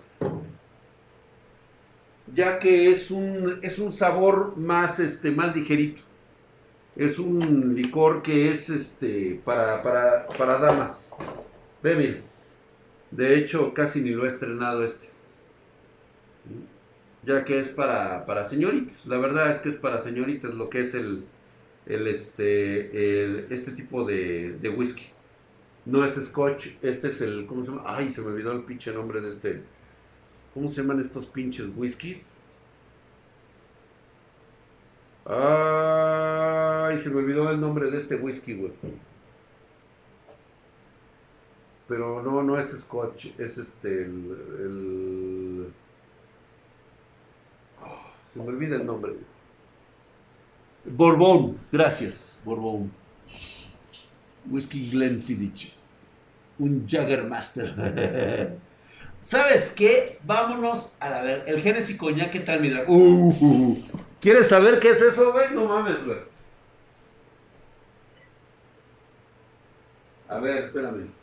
ya que es un, es un sabor más, este, más ligerito. Es un licor que es este, para, para, para damas. Ve, mira. De hecho, casi ni lo he estrenado este. Ya que es para, para señoritas. La verdad es que es para señoritas lo que es el, el, este, este tipo de, de whisky. No es scotch, este es el, ¿cómo se llama? Ay, se me olvidó el pinche nombre de este, ¿Cómo se llaman estos pinches whiskies? Ay, se me olvidó el nombre de este whisky, güey. Pero no, no es Scotch, es este, el... Ah, se me olvida el nombre. Borbón, gracias, Borbón. Whisky Glenfiddich. Un Jaggermaster. ¿Sabes qué? Vámonos a la ver. El Genesis Coñac, ¿qué tal, mi dragón? Uh, ¿Quieres saber qué es eso, güey? No mames, güey. A ver, espérame.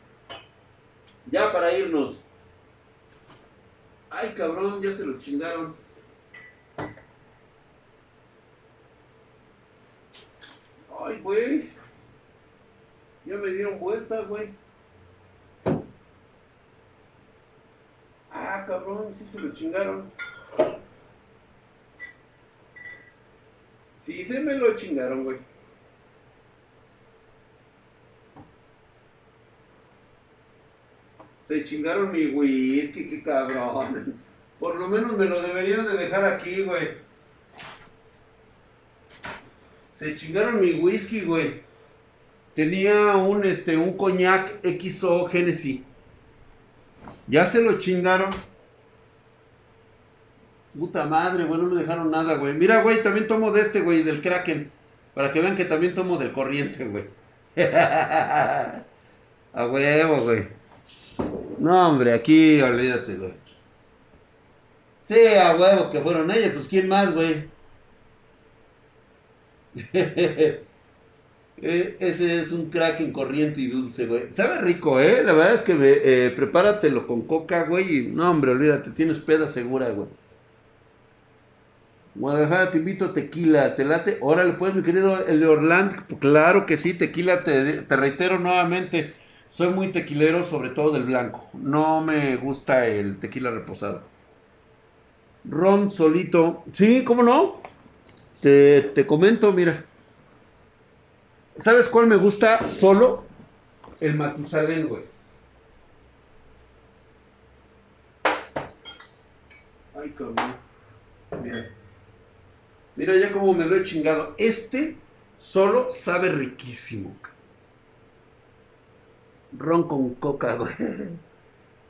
Ya para irnos. Ay, cabrón, ya se lo chingaron. Ay, güey. Ya me dieron vuelta, güey. Ah, cabrón, sí se lo chingaron. Sí, se me lo chingaron, güey. Se chingaron mi whisky, qué cabrón. Por lo menos me lo deberían de dejar aquí, güey. Se chingaron mi whisky, güey. Tenía un, este, un coñac XO Genesis. Ya se lo chingaron. Puta madre, güey, no me dejaron nada, güey. Mira, güey, también tomo de este, güey, del Kraken. Para que vean que también tomo del corriente, güey. A huevo, güey. No, hombre, aquí olvídate, güey. Sí, a huevo que fueron ellos, pues ¿quién más, güey? Eh, ese es un Kraken corriente y dulce, güey. Sabe rico, ¿eh? La verdad es que eh, prepáratelo con coca, güey. No, hombre, olvídate, tienes peda segura, güey. Guadalajara, te invito a tequila, ¿te late? Órale, pues, mi querido el Orlando, claro que sí, tequila, te, te, reitero nuevamente, soy muy tequilero, sobre todo del blanco. No me gusta el tequila reposado. Ron solito, sí, ¿cómo no? Te, te comento, mira. ¿Sabes cuál me gusta solo? El Matusalén, güey. Ay, cabrón. Mira. Mira ya como me lo he chingado. Este solo sabe riquísimo. Ron con coca, güey.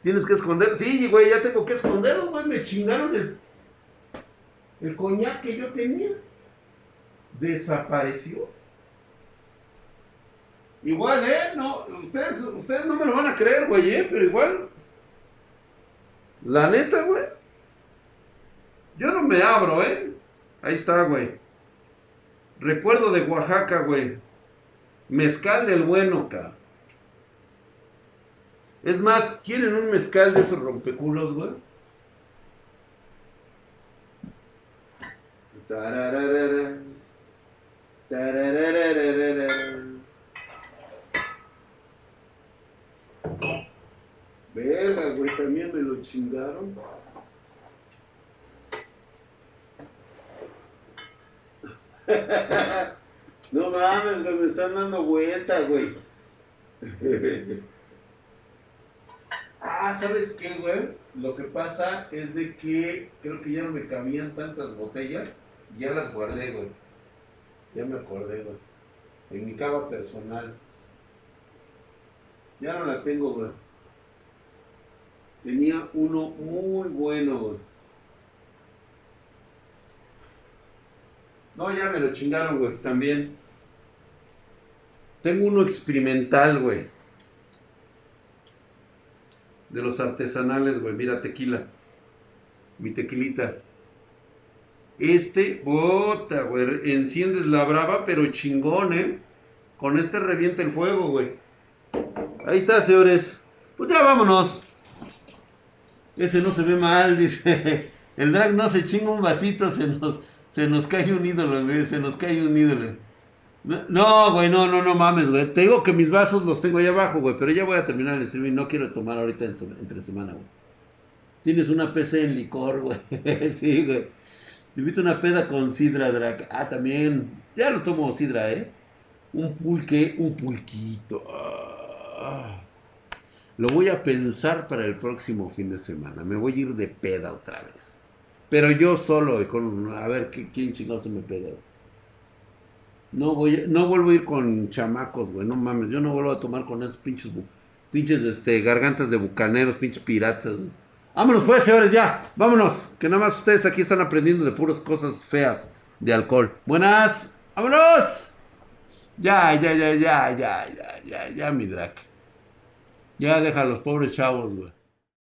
Tienes que esconder. Sí, güey, ya tengo que esconderlo, güey. Me chingaron el, el coñac que yo tenía. Desapareció. Igual, ¿eh? No, ustedes, ustedes no me lo van a creer, güey, ¿eh? Pero igual. La neta, güey. Yo no me abro, ¿eh? Ahí está, güey. Recuerdo de Oaxaca, güey. Mezcal del bueno, cara. Es más, ¿quieren un mezcal de esos rompeculos, güey? Verga, güey, también me lo chingaron. No mames, güey, me están dando vuelta, güey. Ah, ¿sabes qué, güey? Lo que pasa es de que creo que ya no me cabían tantas botellas. Ya las guardé, güey. Ya me acordé, güey. En mi cava personal. Ya no la tengo, güey. Tenía uno muy bueno, güey. No, ya me lo chingaron, güey, también. Tengo uno experimental, güey. De los artesanales, güey. Mira, tequila. Mi tequilita. Este, bota, güey. Enciendes la brava, pero chingón, ¿eh? Con este revienta el fuego, güey. Ahí está, señores. Pues ya vámonos. Ese no se ve mal, dice. El drag no se chinga un vasito, se nos, se nos cae un ídolo, güey. Se nos cae un ídolo. No, güey, no, no, no mames, güey. Te digo que mis vasos los tengo ahí abajo, güey. Pero ya voy a terminar el streaming. No quiero tomar ahorita entre semana, güey. Tienes una PC en licor, güey. sí, güey. Te invito una peda con sidra, drag. Ah, también. Ya lo tomo sidra, ¿eh? Un pulque, un pulquito. Lo voy a pensar para el próximo fin de semana. Me voy a ir de peda otra vez. Pero yo solo, con, a ver ¿qué- quién chingado se me pega. No voy, no vuelvo a ir con chamacos, güey. No mames, yo no vuelvo a tomar con esos pinches, pinches, este, gargantas de bucaneros, pinches piratas. güey. Vámonos pues, señores, ya. Vámonos. Que nada más ustedes aquí están aprendiendo de puras cosas feas de alcohol. Buenas. Vámonos. Ya, ya, ya, ya, ya, ya, ya, ya, mi drag. Ya deja a los pobres chavos, güey.